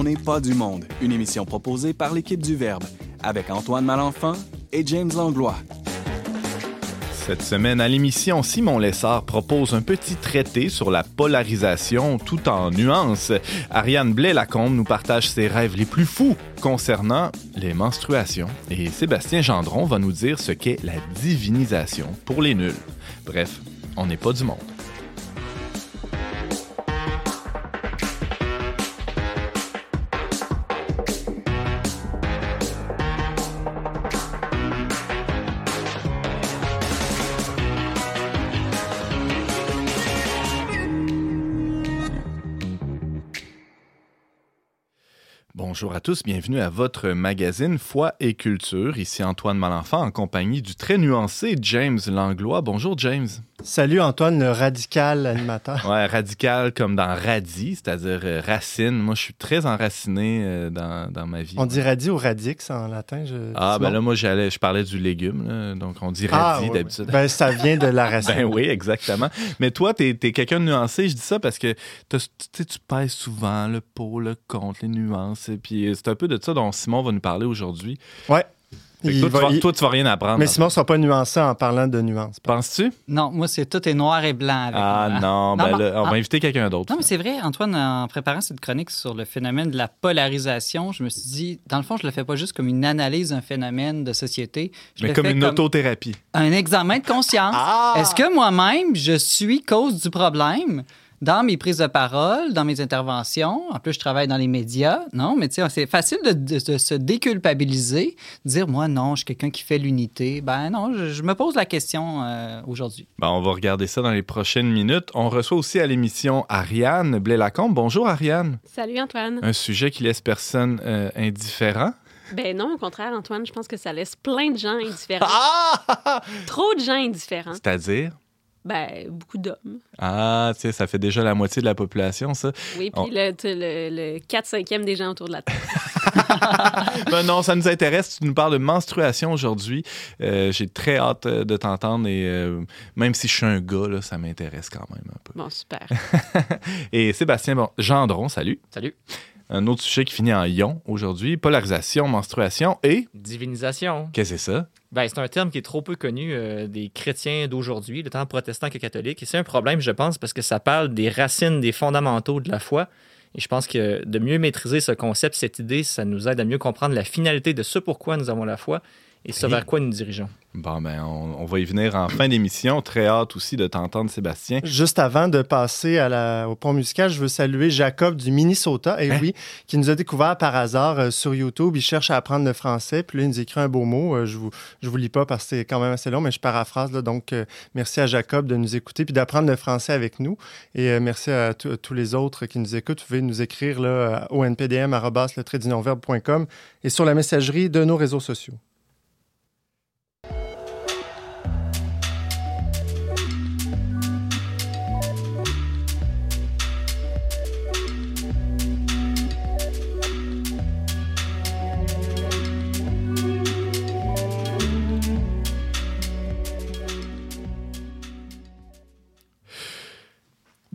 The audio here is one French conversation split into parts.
On n'est pas du monde, une émission proposée par l'équipe du Verbe, avec Antoine Malenfant et James Langlois. Cette semaine à l'émission, Simon Lessard propose un petit traité sur la polarisation tout en nuances. Ariane Blais-Lacombe nous partage ses rêves les plus fous concernant les menstruations. Et Sébastien Gendron va nous dire ce qu'est la divinisation pour les nuls. Bref, on n'est pas du monde. Bonjour à tous, bienvenue à votre magazine Foi et Culture. Ici Antoine Malenfant en compagnie du très nuancé James Langlois. Bonjour James. Salut Antoine, le radical animateur. Ouais, radical comme dans radis, c'est-à-dire euh, racine. Moi, je suis très enraciné euh, dans, dans, ma vie. On dit radis ou radix en latin? Je... Ah, ben là, moi, j'allais, je parlais du légume, là, donc on dit radis ah, d'habitude. Ben, ça vient de la racine. ben oui, exactement. Mais toi, tu es, quelqu'un de nuancé. Je dis ça parce que tu pèses souvent le pour, le contre, les nuances. Et puis c'est un peu de ça dont Simon va nous parler aujourd'hui. Ouais. Toi, tu vas, toi, tu vas rien apprendre. Mais Simon ne sera pas nuancé en parlant de nuances. Penses-tu? Non, moi, c'est tout est noir et blanc. Avec ah non, ben on va inviter quelqu'un d'autre. Non, mais c'est vrai, Antoine, en préparant cette chronique sur le phénomène de la polarisation, je me suis dit, dans le fond, je le fais pas juste comme une analyse d'un phénomène de société. mais comme une autothérapie. Un examen de conscience. Ah! Est-ce que moi-même, je suis cause du problème? Dans mes prises de parole, dans mes interventions. En plus, je travaille dans les médias. Non, mais tu sais, c'est facile de, se déculpabiliser, dire moi non, je suis quelqu'un qui fait l'unité. Ben non, je, me pose la question euh, aujourd'hui. Ben, on va regarder ça dans les prochaines minutes. On reçoit aussi à l'émission Ariane Blais-Lacombe. Bonjour Ariane. Salut Antoine. Un sujet qui laisse personne euh, indifférent. Ben non, au contraire, Antoine, je pense que ça laisse plein de gens indifférents. Ah! Trop de gens indifférents. C'est-à-dire? Ben, beaucoup d'hommes. Ah, tu sais, ça fait déjà la moitié de la population, ça. Oui, puis le, le, 4-5e des gens autour de la table. ben non, ça nous intéresse. Tu nous parles de menstruation aujourd'hui. Euh, j'ai très hâte euh, de t'entendre et euh, même si je suis un gars, là, ça m'intéresse quand même un peu. Bon, super. et Sébastien bon, Gendron, salut. Salut. Un autre sujet qui finit en ion aujourd'hui, polarisation, menstruation et... Divinisation. Qu'est-ce que c'est ça? Ben, c'est un terme qui est trop peu connu euh, des chrétiens d'aujourd'hui, le temps protestant que catholique. Et c'est un problème, je pense, parce que ça parle des racines, des fondamentaux de la foi. Et je pense que de mieux maîtriser ce concept, cette idée, ça nous aide à mieux comprendre la finalité de ce pourquoi nous avons la foi et ce vers quoi nous dirigeons? Bon, ben, on, va y venir en fin d'émission. Très hâte aussi de t'entendre, Sébastien. Juste avant de passer à la, au pont musical, je veux saluer Jacob du Minnesota, et hein? oui, qui nous a découvert par hasard euh, sur YouTube. Il cherche à apprendre le français, puis là, il nous écrit un beau mot. Euh, je vous, je vous lis pas parce que c'est quand même assez long, mais je paraphrase. Là, donc, euh, merci à Jacob de nous écouter puis d'apprendre le français avec nous. Et merci à, tous les autres qui nous écoutent. Vous pouvez nous écrire là, au npdm.com et sur la messagerie de nos réseaux sociaux.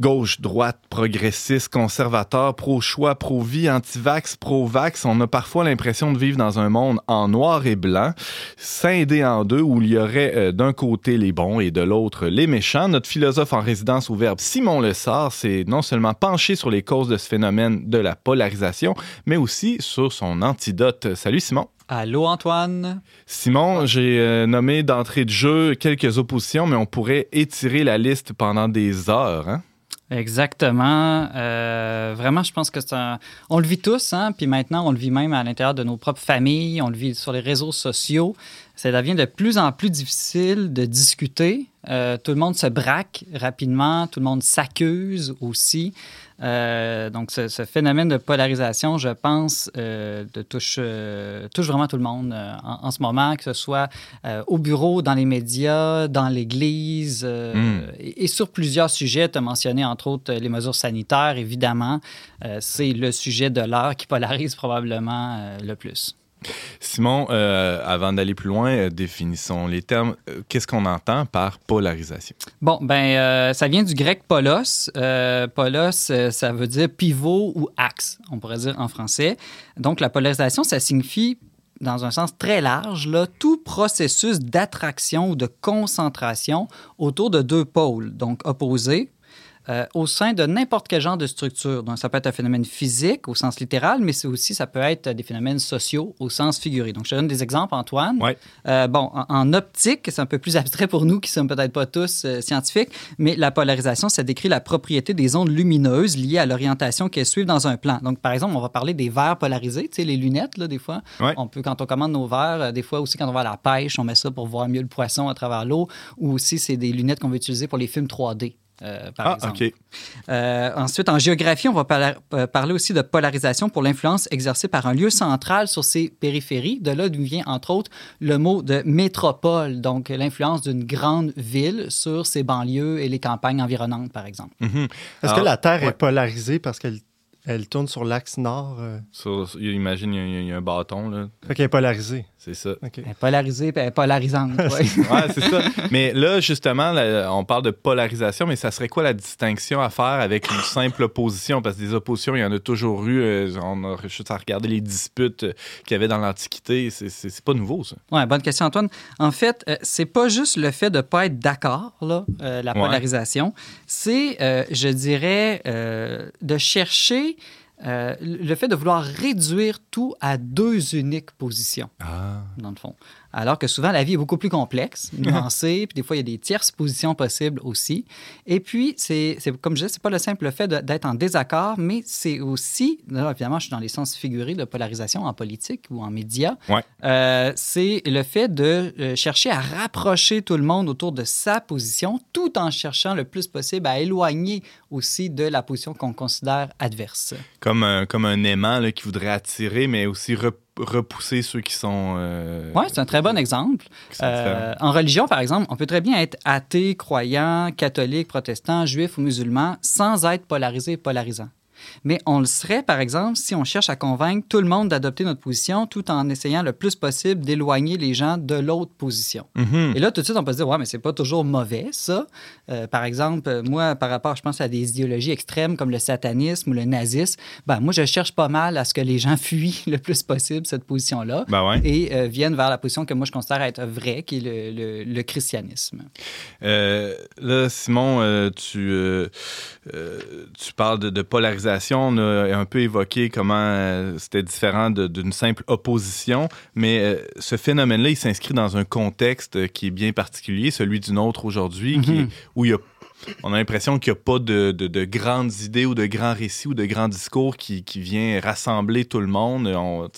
Gauche, droite, progressiste, conservateur, pro-choix, pro-vie, anti-vax, pro-vax, on a parfois l'impression de vivre dans un monde en noir et blanc, scindé en deux, où il y aurait euh, d'un côté les bons et de l'autre les méchants. Notre philosophe en résidence au Verbe, Simon Lessard, s'est non seulement penché sur les causes de ce phénomène de la polarisation, mais aussi sur son antidote. Salut Simon. Allô Antoine. Simon, j'ai euh, nommé d'entrée de jeu quelques oppositions, mais on pourrait étirer la liste pendant des heures. Hein? Exactement. Euh, vraiment, je pense que c'est un... On le vit tous, hein? puis maintenant, on le vit même à l'intérieur de nos propres familles, on le vit sur les réseaux sociaux. Ça devient de plus en plus difficile de discuter. Euh, tout le monde se braque rapidement, tout le monde s'accuse aussi. Euh, donc, ce, phénomène de polarisation, je pense, euh, de touche, euh, touche vraiment tout le monde en, ce moment, que ce soit au bureau, dans les médias, dans l'Église, hmm. et, sur plusieurs sujets. Tu as mentionné, entre autres, les mesures sanitaires, évidemment. c'est le sujet de l'heure qui polarise probablement le plus. Simon, euh, avant d'aller plus loin, euh, définissons les termes. Euh, Qu'est-ce qu'on entend par polarisation? Bon, ben, ça vient du grec polos. Polos, ça veut dire pivot ou axe, on pourrait dire en français. Donc, la polarisation, ça signifie, dans un sens très large, là, tout processus d'attraction ou de concentration autour de deux pôles, donc opposés, euh, au sein de n'importe quel genre de structure. Donc, ça peut être un phénomène physique au sens littéral, mais c'est aussi, ça peut être des phénomènes sociaux au sens figuré. Donc, je te donne des exemples, Antoine. Ouais. Euh, bon, en, en optique, c'est un peu plus abstrait pour nous qui sommes peut-être pas tous euh, scientifiques, mais la polarisation, ça décrit la propriété des ondes lumineuses liées à l'orientation qu'elles suivent dans un plan. Donc, par exemple, on va parler des verres polarisés, tu sais, les lunettes, là, des fois. Ouais. On peut, quand on commande nos verres, des fois aussi quand on va à la pêche, on met ça pour voir mieux le poisson à travers l'eau, ou aussi c'est des lunettes qu'on va utiliser pour les films 3D. Euh, par Ah, exemple. OK. Euh, ensuite, en géographie, on va euh, parler aussi de polarisation pour l'influence exercée par un lieu central sur ses périphéries. De là d'où vient, entre autres, le mot de métropole, donc l'influence d'une grande ville sur ses banlieues et les campagnes environnantes, par exemple. Mhm. Est-ce que la Terre ouais. est polarisée parce qu'elle elle tourne sur l'axe nord? euh, Sur- sur- imagine, y, a- il y a un bâton, là. Fait qu'elle est polarisée. C'est ça. OK. Elle est polarisée, puis elle est polarisante. ouais. Ouais, c'est ça. Mais là, justement, là, on parle de polarisation, mais ça serait quoi la distinction à faire avec une simple opposition? Parce que des oppositions, il y en a toujours eu. euh, On a juste à regarder les disputes euh, qu'il y avait dans l'Antiquité. C'est- C'est c'est pas nouveau, ça. Ouais, bonne question, Antoine. En fait, euh, c'est pas juste le fait de pas être d'accord, là, euh, la Ouais. polarisation. C'est, euh, je dirais, euh, de chercher euh, le fait de vouloir réduire tout à deux uniques positions, Ah. dans le fond. Alors que souvent, la vie est beaucoup plus complexe, nuancée, puis des fois, il y a des tierces positions possibles aussi. Et puis, c'est comme je disais, c'est pas le simple fait d'être en désaccord, mais c'est aussi, là, évidemment, je suis dans les sens figurés de polarisation en politique ou en médias, Ouais. euh, c'est le fait de euh, chercher à rapprocher tout le monde autour de sa position, tout en cherchant le plus possible à éloigner aussi de la position qu'on considère adverse. Comme un, comme un aimant là, qui voudrait attirer, mais aussi rep- repousser ceux qui sont. euh, Oui, c'est un très bon exemple. Euh, en religion, par exemple, on peut très bien être athée, croyant, catholique, protestant, juif ou musulman sans être polarisé et polarisant. Mais on le serait, par exemple, si on cherche à convaincre tout le monde d'adopter notre position tout en essayant le plus possible d'éloigner les gens de l'autre position. Mhm. Et là, tout de suite, on peut se dire, ouais, mais c'est pas toujours mauvais, ça. Euh, par exemple, moi, par rapport, je pense à des idéologies extrêmes comme le satanisme ou le nazisme, ben, moi, je cherche pas mal à ce que les gens fuient le plus possible cette position-là Ben ouais. et euh, viennent vers la position que moi, je considère être vraie, qui est le, le- le christianisme. Euh, là, Simon, tu, tu parles de, de polarisation. On a un peu évoqué comment euh, c'était différent d'une simple opposition, mais euh, ce phénomène-là, il s'inscrit dans un contexte qui est bien particulier, celui du nôtre aujourd'hui, est- où il y a on a l'impression qu'il n'y a pas de, de- de grandes idées ou de grands récits ou de grands discours qui, qui vient rassembler tout le monde.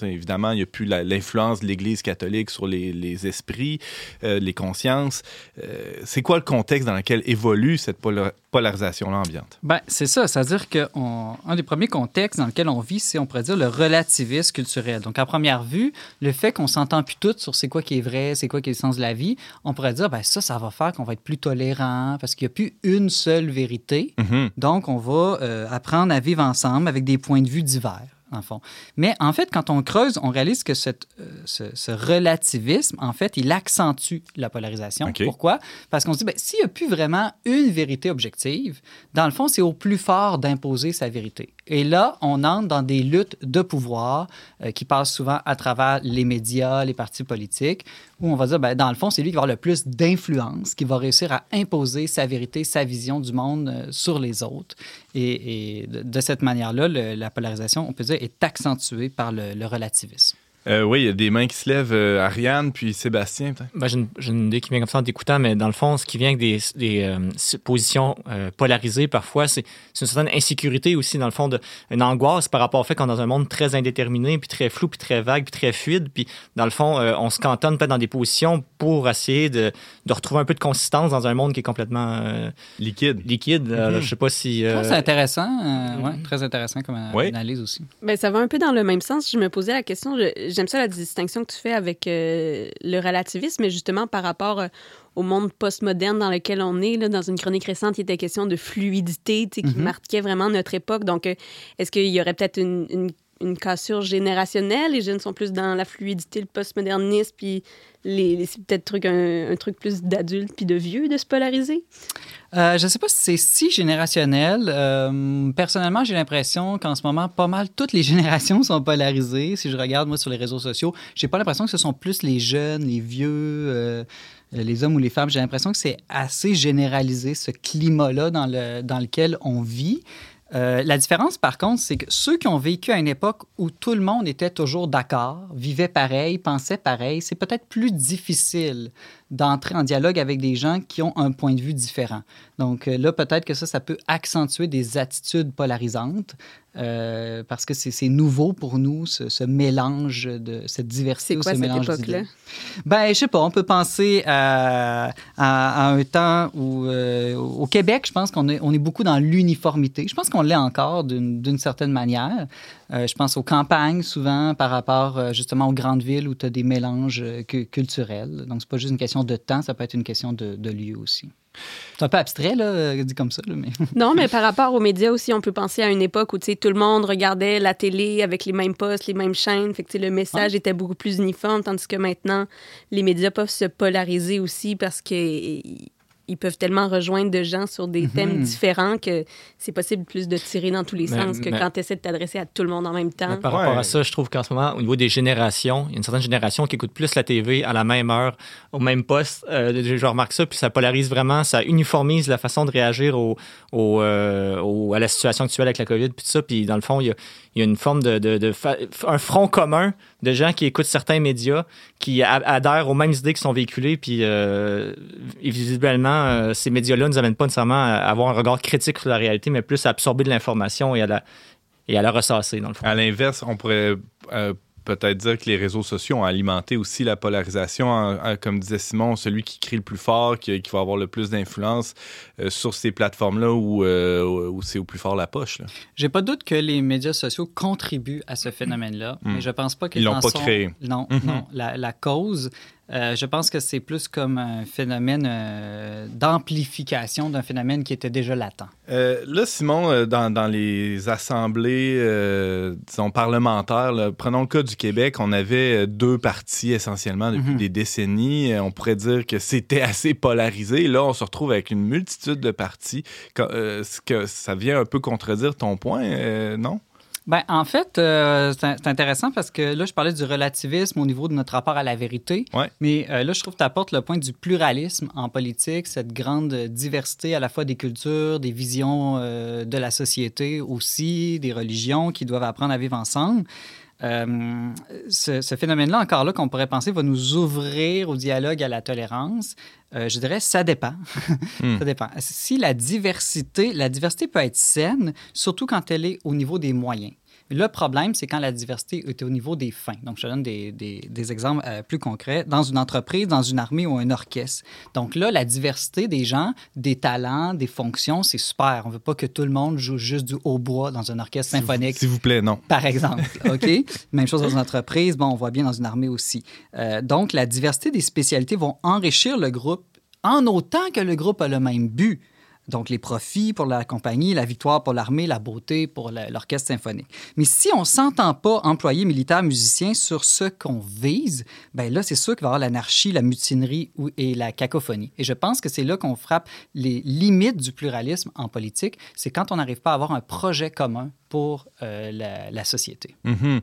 Évidemment, il n'y a plus l'influence de l'Église catholique sur les, esprits, euh, les consciences. Euh, c'est quoi le contexte dans lequel évolue cette pola- polarisation-là ambiante? Ben, c'est ça. C'est-à-dire qu'un des premiers contextes dans lequel on vit, c'est, on pourrait dire, le relativisme culturel. Donc, à première vue, le fait qu'on s'entend plus toutes sur c'est quoi qui est vrai, c'est quoi qui est le sens de la vie, on pourrait dire, ben ça, ça va faire qu'on va être plus tolérant parce qu'il n'y a plus une seule vérité. Mhm. Donc, on va euh, apprendre à vivre ensemble avec des points de vue divers, en fond. Mais en fait, quand on creuse, on réalise que cette, euh, ce, ce relativisme, en fait, il accentue la polarisation. Pourquoi? Parce qu'on se dit, ben, s'il n'y a plus vraiment une vérité objective, dans le fond, c'est au plus fort d'imposer sa vérité. Et là, on entre dans des luttes de pouvoir euh, qui passent souvent à travers les médias, les partis politiques, où on va dire, ben, dans le fond, c'est lui qui va avoir le plus d'influence, qui va réussir à imposer sa vérité, sa vision du monde euh, sur les autres. Et, de, cette manière-là, la polarisation, on peut dire, est accentuée par le relativisme. Euh, oui, il y a des mains qui se lèvent. euh, Ariane, puis Sébastien. Ben, j'ai, une, une idée qui vient comme ça en t'écoutant, mais dans le fond, ce qui vient avec des, des euh, positions euh, polarisées parfois, c'est, une certaine insécurité aussi, dans le fond, de, une angoisse par rapport au fait qu'on est dans un monde très indéterminé, puis très flou, puis très vague, puis très fluide. Puis dans le fond, euh, on se cantonne peut-être dans des positions pour essayer de, de retrouver un peu de consistance dans un monde qui est complètement euh, Liquide. liquide. Euh, Mhm. Je sais pas si. Je euh, trouve que C'est intéressant, euh, ouais, très intéressant comme Oui. analyse aussi. Ben, ça va un peu dans le même sens. Je me posais la question, je- j'aime ça la distinction que tu fais avec euh, le relativisme, mais justement par rapport euh, au monde postmoderne dans lequel on est. Là, dans une chronique récente, il était question de fluidité qui Mhm. marquait vraiment notre époque. Donc, euh, est-ce qu'il y aurait peut-être une, une une cassure générationnelle. Les jeunes sont plus dans la fluidité, le postmodernisme, puis les, c'est peut-être un, truc plus d'adulte puis de vieux de se polariser? Euh, je ne sais pas si c'est si générationnel. Euh, personnellement, j'ai l'impression qu'en ce moment, pas mal toutes les générations sont polarisées. Si je regarde, moi, sur les réseaux sociaux, j'ai pas l'impression que ce sont plus les jeunes, les vieux, euh, les hommes ou les femmes. J'ai l'impression que c'est assez généralisé, ce climat-là dans, le, dans lequel on vit. Euh, la différence, par contre, c'est que ceux qui ont vécu à une époque où tout le monde était toujours d'accord, vivait pareil, pensait pareil, c'est peut-être plus difficile d'entrer en dialogue avec des gens qui ont un point de vue différent. Donc euh, là, peut-être que ça, ça peut accentuer des attitudes polarisantes euh, parce que c'est nouveau pour nous, ce, mélange de cette diversité. C'est quoi ce cette époque-là? Ben, je sais pas, on peut penser à, un temps où, euh, au Québec, je pense qu'on est, on est beaucoup dans l'uniformité. Je pense qu'on l'est encore d'une certaine manière. Je pense aux campagnes, souvent, par rapport justement aux grandes villes où tu as des mélanges culturels. Donc, c'est pas juste une question de temps, ça peut être une question de, lieu aussi. C'est un peu abstrait, là, dit comme ça. mais... non, mais par rapport aux médias aussi, on peut penser à une époque où tout le monde regardait la télé avec les mêmes postes, les mêmes chaînes. Fait que le message était beaucoup plus uniforme, tandis que maintenant, les médias peuvent se polariser aussi parce que ils peuvent tellement rejoindre de gens sur des thèmes mhm. différents que c'est possible plus de tirer dans tous les sens que quand tu essaies de t'adresser à tout le monde en même temps. par rapport à ça, je trouve qu'en ce moment, au niveau des générations, il y a une certaine génération qui écoute plus la TV à la même heure, au même poste. Euh, je remarque ça, puis ça polarise vraiment, ça uniformise la façon de réagir au, euh, à la situation actuelle avec la COVID, puis tout ça. Puis dans le fond, il y a, il y a une forme de, de, un front commun de gens qui écoutent certains médias, qui adhèrent aux mêmes idées qui sont véhiculées, puis euh, euh, ces médias-là ne nous amènent pas nécessairement à avoir un regard critique sur la réalité, mais plus à absorber de l'information et à la et à la ressasser, dans le fond. À l'inverse, on pourrait euh, peut-être dire que les réseaux sociaux ont alimenté aussi la polarisation. comme disait Simon, celui qui crie le plus fort, qui, va avoir le plus d'influence euh, sur ces plateformes-là où, euh, où c'est au plus fort la poche. J'ai pas de doute que les médias sociaux contribuent à ce phénomène-là, hmm. mais je pense pas qu'ils l'ont pas créé. Non, mhm. non. La, la cause, euh, je pense que c'est plus comme un phénomène euh, d'amplification d'un phénomène qui était déjà latent. Euh, là, Simon, dans, dans les assemblées disons, parlementaires, prenons le cas du Québec, on avait deux partis essentiellement depuis mhm. des décennies. On pourrait dire que c'était assez polarisé. Là, on se retrouve avec une multitude de partis. Que ça vient un peu contredire ton point, non? Ben, en fait, euh, c'est intéressant parce que là, je parlais du relativisme au niveau de notre rapport à la vérité. Mais euh, là, je trouve que tu apportes le point du pluralisme en politique, cette grande diversité à la fois des cultures, des visions euh, de la société aussi, des religions qui doivent apprendre à vivre ensemble. Euh, ce, phénomène-là, encore là, qu'on pourrait penser, va nous ouvrir au dialogue, à la tolérance. Euh, je dirais, ça dépend. Hmm. ça dépend. Si la diversité, la diversité peut être saine, surtout quand elle est au niveau des moyens. Le problème, c'est quand la diversité est au niveau des fins. Donc, je te donne des, des, exemples euh, plus concrets. Dans une entreprise, dans une armée ou un orchestre. Donc là, la diversité des gens, des talents, des fonctions, c'est super. On ne veut pas que tout le monde joue juste du hautbois dans un orchestre symphonique. S'il vous plaît, non. Par exemple. OK? Même chose dans une entreprise. Bon, on voit bien dans une armée aussi. Euh, donc, la diversité des spécialités vont enrichir le groupe en autant que le groupe a le même but. Donc, les profits pour la compagnie, la victoire pour l'armée, la beauté pour l'orchestre symphonique. Mais si on ne s'entend pas, employés, militaires, musiciens, sur ce qu'on vise, ben là, c'est sûr qu'il va y avoir l'anarchie, la mutinerie et la cacophonie. Et je pense que c'est là qu'on frappe les limites du pluralisme en politique. C'est quand on n'arrive pas à avoir un projet commun pour euh, la, société. Mm-hmm.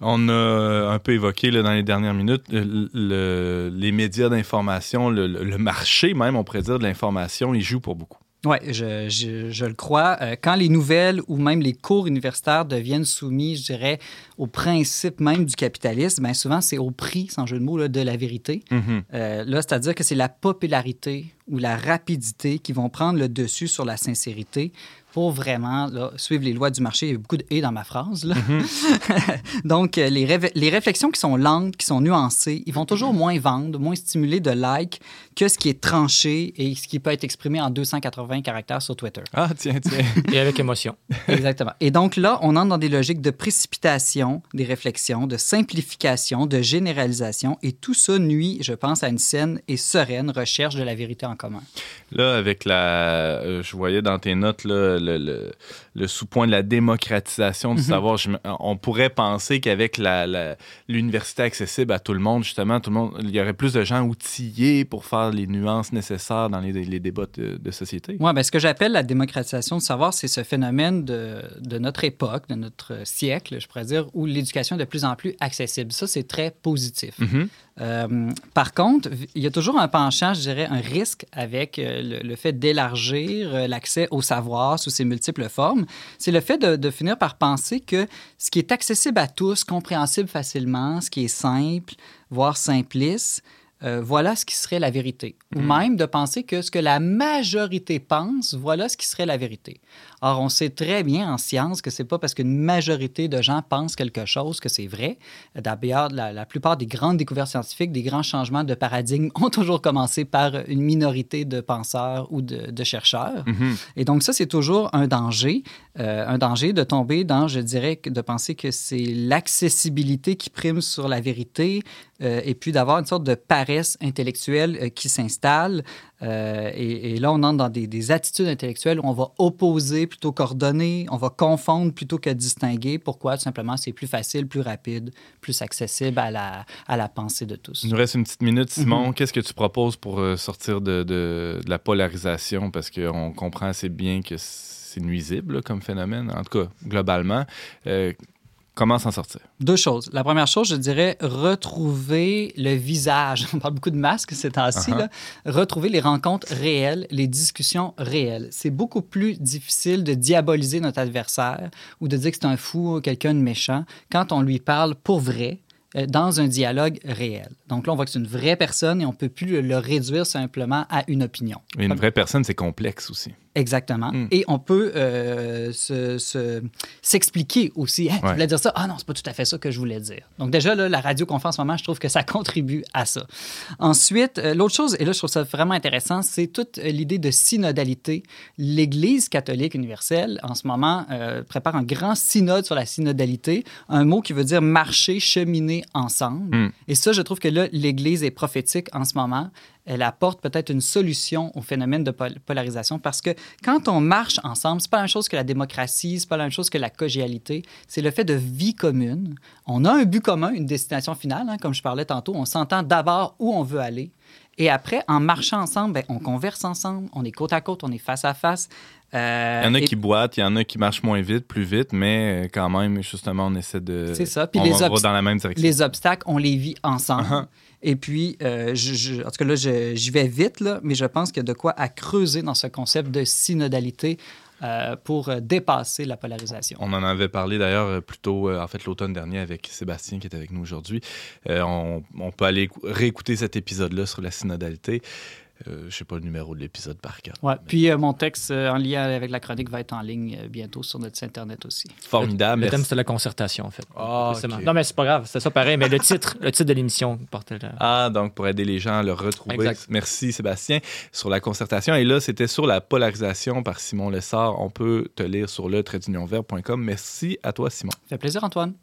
On a un peu évoqué là, dans les dernières minutes les médias d'information, le, le, marché même, on pourrait dire, de l'information, il joue pour beaucoup. Oui, je, je, le crois. Euh, quand les nouvelles ou même les cours universitaires deviennent soumis, je dirais, au principe même du capitalisme, bien souvent, c'est au prix, sans jeu de mots, de la vérité. Mm-hmm. Euh, là, c'est-à-dire que c'est la popularité ou la rapidité qui vont prendre le dessus sur la sincérité pour vraiment suivre les lois du marché. Il y a beaucoup de « et » dans ma phrase. Mhm. Donc, euh, les, les, réflexions qui sont lentes, qui sont nuancées, ils vont toujours moins vendre, moins stimuler de likes que ce qui est tranché et ce qui peut être exprimé en 280 caractères sur Twitter. Ah, tiens, tiens. et avec émotion. Exactement. Et donc là, on entre dans des logiques de précipitation des réflexions, de simplification, de généralisation, et tout ça nuit, je pense, à une saine et sereine recherche de la vérité en commun. Là, avec la... Euh, je voyais dans tes notes, là, le, le, le sous-point de la démocratisation du Mhm. savoir. Je on pourrait penser qu'avec la- la- l'université accessible à tout le monde, justement, tout le monde, il y aurait plus de gens outillés pour faire les nuances nécessaires dans les, les débats de, de société. Oui, ben, ce que j'appelle la démocratisation du savoir, c'est ce phénomène de, de notre époque, de notre siècle, je pourrais dire, où l'éducation est de plus en plus accessible. Ça, c'est très positif. Mhm. Euh, par contre, il y a toujours un penchant, je dirais, un risque avec euh, le, le fait d'élargir euh, l'accès au savoir sous ses multiples formes. C'est le fait de, de finir par penser que ce qui est accessible à tous, compréhensible facilement, ce qui est simple, voire simpliste, euh, voilà ce qui serait la vérité. Ou même de penser que ce que la majorité pense, voilà ce qui serait la vérité. Or, on sait très bien en science que c'est pas parce qu'une majorité de gens pensent quelque chose que c'est vrai. D'ailleurs, la, la plupart des grandes découvertes scientifiques, des grands changements de paradigme ont toujours commencé par une minorité de penseurs ou de, de chercheurs. Mhm. Et donc, ça, c'est toujours un danger. Euh, un danger de tomber dans, je dirais, de penser que c'est l'accessibilité qui prime sur la vérité euh, et puis d'avoir une sorte de paresse intellectuelle euh, qui s'installe. Euh, et, et là, on entre dans des, des attitudes intellectuelles où on va opposer plutôt qu'ordonner, on va confondre plutôt que distinguer. Pourquoi? Tout simplement, c'est plus facile, plus rapide, plus accessible à la, à la pensée de tous. Il nous reste une petite minute, Simon. Mhm. Qu'est-ce que tu proposes pour euh, sortir de, de- de la polarisation? Parce qu'on comprend assez bien que c'est nuisible là, comme phénomène, en tout cas, globalement. Euh, comment s'en sortir? Deux choses. La première chose, je dirais retrouver le visage. On parle beaucoup de masques ces temps-ci. Uh-huh. Retrouver les rencontres réelles, les discussions réelles. C'est beaucoup plus difficile de diaboliser notre adversaire ou de dire que c'est un fou, quelqu'un de méchant, quand on lui parle pour vrai euh, dans un dialogue réel. Donc là, on voit que c'est une vraie personne et on ne peut plus le, le réduire simplement à une opinion. Une vraie personne, c'est complexe aussi. Exactement. Mm. Et on peut euh, se- se- s'expliquer aussi. Hein, tu Ouais. voulais dire ça? Ah non, c'est pas tout à fait ça que je voulais dire. Donc déjà, là, la radio qu'on fait en ce moment, je trouve que ça contribue à ça. Ensuite, euh, l'autre chose, et là, je trouve ça vraiment intéressant, c'est toute euh, l'idée de synodalité. L'Église catholique universelle, en ce moment, euh, prépare un grand synode sur la synodalité, un mot qui veut dire marcher, cheminer ensemble. Mm. Et ça, je trouve que là, l'Église est prophétique en ce moment elle apporte peut-être une solution au phénomène de pol- polarisation parce que quand on marche ensemble, c'est pas la même chose que la démocratie, c'est pas la même chose que la collégialité, c'est le fait de vie commune. On a un but commun, une destination finale, hein, comme je parlais tantôt, on s'entend d'abord où on veut aller. Et après, en marchant ensemble, ben, on converse ensemble, on est côte à côte, on est face à face. Euh, Il y en a et- qui boitent, il y en a qui marchent moins vite, plus vite, mais euh, quand même, justement, on essaie de. C'est ça. Puis on les va dans la même direction. Les obstacles, on les vit ensemble. Et puis, euh, en tout cas, là, j'y vais vite, là, mais je pense qu'il y a de quoi à creuser dans ce concept de synodalité euh, pour euh, dépasser la polarisation. On en avait parlé d'ailleurs plus tôt, en fait, l'automne dernier avec Sébastien qui est avec nous aujourd'hui. On, on peut aller écou- réécouter cet épisode-là sur la synodalité. Euh, je sais pas le numéro de l'épisode par cœur. Ouais. Puis, euh, mon texte euh, en lien avec la chronique va être en ligne euh, bientôt sur notre site Internet aussi. Formidable. Le thème, c'était la concertation, en fait. Ah, Précisément. ok. Non, mais c'est pas grave, c'est ça pareil, mais le titre, le titre de l'émission portait le... Ah, donc pour aider les gens à le retrouver. Exact. Merci Sébastien sur la concertation. Et là, c'était sur la polarisation par Simon Lessard. On peut te lire sur le traitdunionvert.com. Merci à toi, Simon. Ça fait plaisir, Antoine.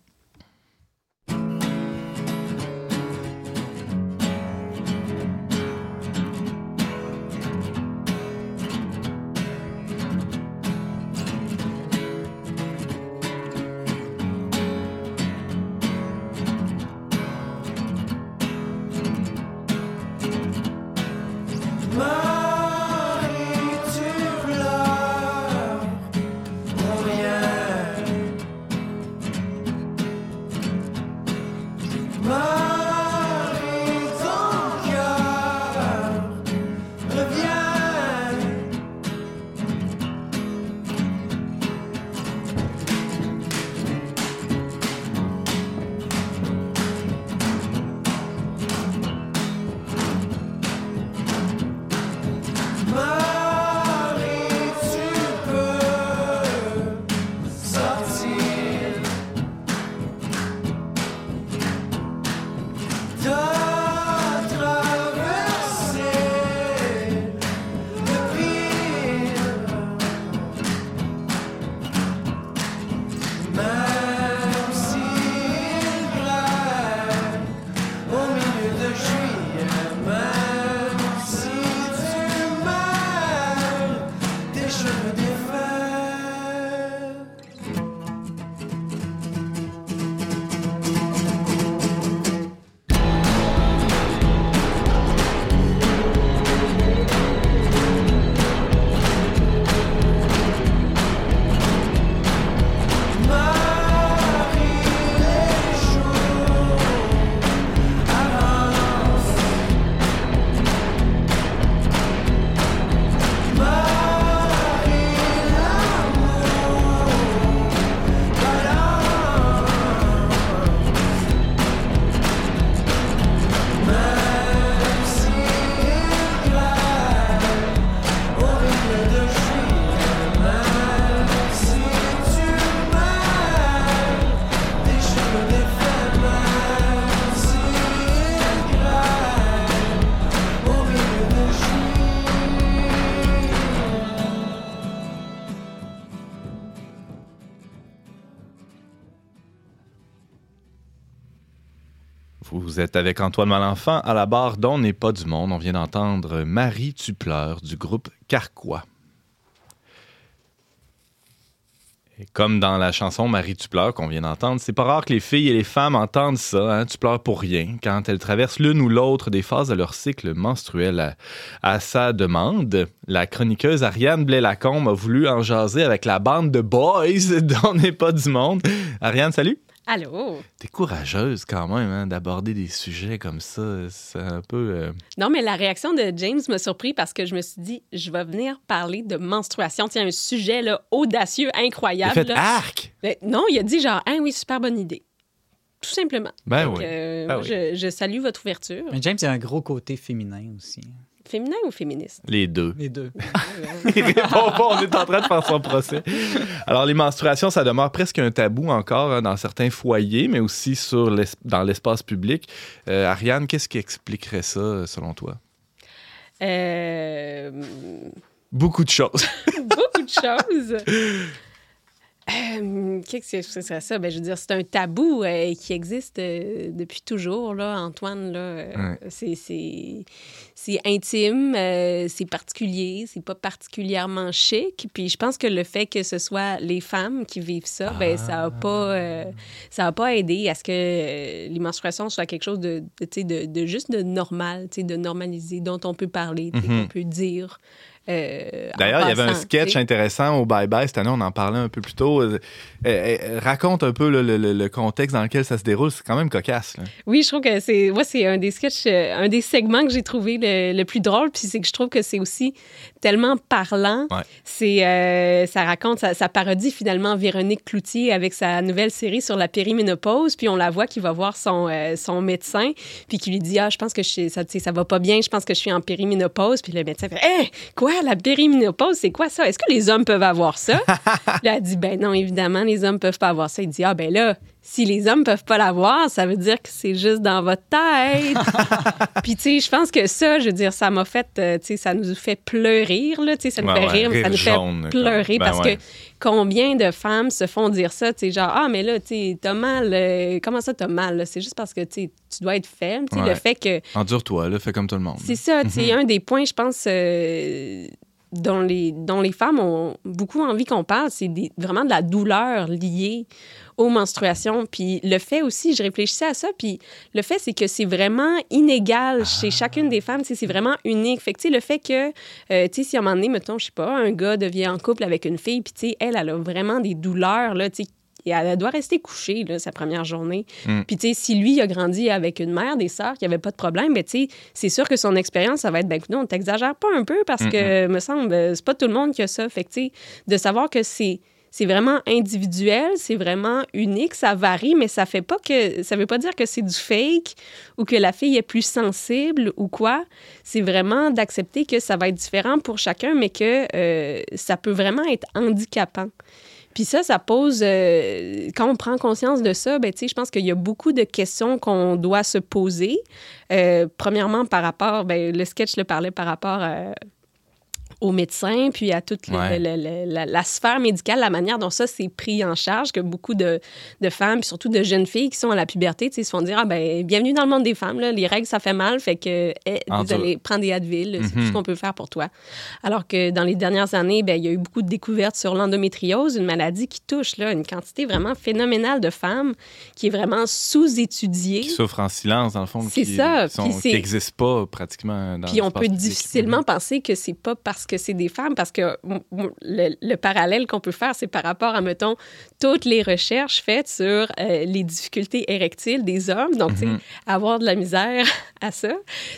Avec Antoine Malenfant à la barre d'On n'est pas du monde. On vient d'entendre Marie Tupleur du groupe Carquois. Et comme dans la chanson Marie tu pleures qu'on vient d'entendre, c'est pas rare que les filles et les femmes entendent ça, hein, tu pleures pour rien, quand elles traversent l'une ou l'autre des phases de leur cycle menstruel. À, sa demande, la chroniqueuse Ariane Blais-Lacombe a voulu en jaser avec la bande de boys dont n'est pas du monde. Ariane, salut! Allô? T'es courageuse quand même hein, d'aborder des sujets comme ça. C'est un peu. euh, Non, mais la réaction de James m'a surpris parce que je me suis dit, je vais venir parler de menstruation. Tiens, un sujet là, audacieux, incroyable. fait là. arc! Mais non, il a dit genre, ah oui, super bonne idée. Tout simplement. Ben Donc, oui. euh, Ben moi, je, je salue votre ouverture. Mais James, il y a un gros côté féminin aussi. Féminin ou féministe? Les deux. Les deux. Il répond pas, on est en train de faire son procès. Alors, les menstruations, ça demeure presque un tabou encore hein, dans certains foyers, mais aussi sur l'es- dans l'espace public. Euh, Ariane, qu'est-ce qui expliquerait ça, selon toi? Euh, Beaucoup de choses. beaucoup de choses. Euh, Qu'est-ce que ce serait ça? Ben, je veux dire, c'est un tabou euh, qui existe euh, depuis toujours, là, Antoine. Là, Ouais. c'est, intime, c'est particulier, c'est pas particulièrement chic. Puis je pense que le fait que ce soit les femmes qui vivent ça, ben, ça a pas, euh, ça a pas aidé à ce que les menstruations soient quelque chose de, de, juste de normal, de normalisé, dont on peut parler, Mhm. qu'on peut dire. Euh, D'ailleurs, il y avait un sketch intéressant au Bye Bye cette année, on en parlait un peu plus tôt. Euh, euh, raconte un peu le, le- le- le contexte dans lequel ça se déroule, c'est quand même cocasse. là. Oui, je trouve que c'est moi c'est un des sketchs, un des segments que j'ai trouvé le, le plus drôle, puis c'est que je trouve que c'est aussi tellement parlant. Ouais. C'est ça raconte, ça, ça parodie finalement Véronique Cloutier avec sa nouvelle série sur la périménopause, puis on la voit qui va voir son, son médecin, puis qui lui dit ah je pense que je, ça ça va pas bien, je pense que je suis en périménopause, puis le médecin fait Hein, quoi? La périménopause c'est quoi ça? Est-ce que les hommes peuvent avoir ça? Là, elle dit ben non évidemment les hommes peuvent pas avoir ça. Il dit ah ben là si les hommes peuvent pas l'avoir, ça veut dire que c'est juste dans votre tête. Puis tu sais, je pense que ça, je veux dire, ça m'a fait, euh, tu sais, ça nous fait pleurer là, tu sais, ça nous Ouais, fait ouais, rire, mais ça nous jaune, fait pleurer ben parce ouais. que combien de femmes se font dire ça, tu sais, genre ah mais là, tu sais, t'as mal, euh, comment ça t'as mal? C'est juste parce que tu tu dois être faible, tu sais, le fait que Endure-toi, là, fais comme tout le monde. c'est ça, tu sais, un des points, je pense, euh, dont, les, dont les femmes ont beaucoup envie qu'on parle, c'est vraiment de la douleur liée aux menstruations. Puis le fait aussi, je réfléchissais à ça, puis le fait, c'est que c'est vraiment inégal chez chacune des femmes, c'est vraiment unique. Fait que, le fait que, euh, tu sais, si à un moment donné, mettons, je sais pas, un gars devient en couple avec une fille, puis, tu sais, elle, elle a vraiment des douleurs, là, tu sais, elle doit rester couchée, là, sa première journée. Mm. Puis, tu sais, si lui, a grandi avec une mère, des sœurs, qui avait pas de problème, mais tu sais, c'est sûr que son expérience, ça va être, ben, non, t'exagères pas un peu parce que, me semble, euh, c'est pas tout le monde qui a ça. Fait que, tu sais, de savoir que c'est. C'est vraiment individuel, c'est vraiment unique, ça varie, mais ça fait pas que ça veut pas dire que c'est du fake ou que la fille est plus sensible ou quoi. C'est vraiment d'accepter que ça va être différent pour chacun, mais que euh, ça peut vraiment être handicapant. Puis ça, ça pose, euh, quand on prend conscience de ça, ben, je pense qu'il y a beaucoup de questions qu'on doit se poser. Euh, premièrement, par rapport, ben, le sketch le parlait par rapport à- aux médecins, puis à toute le- Ouais. le- le- la, la sphère médicale, la manière dont ça s'est pris en charge, que beaucoup de, de femmes, puis surtout de jeunes filles qui sont à la puberté, se font dire, ah ben, bienvenue dans le monde des femmes, là, les règles, ça fait mal, fait que, eh, désolé, prends des Advil, c'est tout Mhm. ce qu'on peut faire pour toi. Alors que dans les dernières années, ben, il y a eu beaucoup de découvertes sur l'endométriose, une maladie qui touche là, une quantité vraiment phénoménale de femmes, qui est vraiment sous-étudiée. Qui souffrent en silence, dans le fond. C'est qui, ça, qui n'existent pas pratiquement dans Puis on peut public. difficilement penser que c'est pas parce que c'est des femmes, parce que le, le parallèle qu'on peut faire, c'est par rapport à, mettons, toutes les recherches faites sur euh, les difficultés érectiles des hommes. Donc, tu sais, Mhm. avoir de la misère à ça,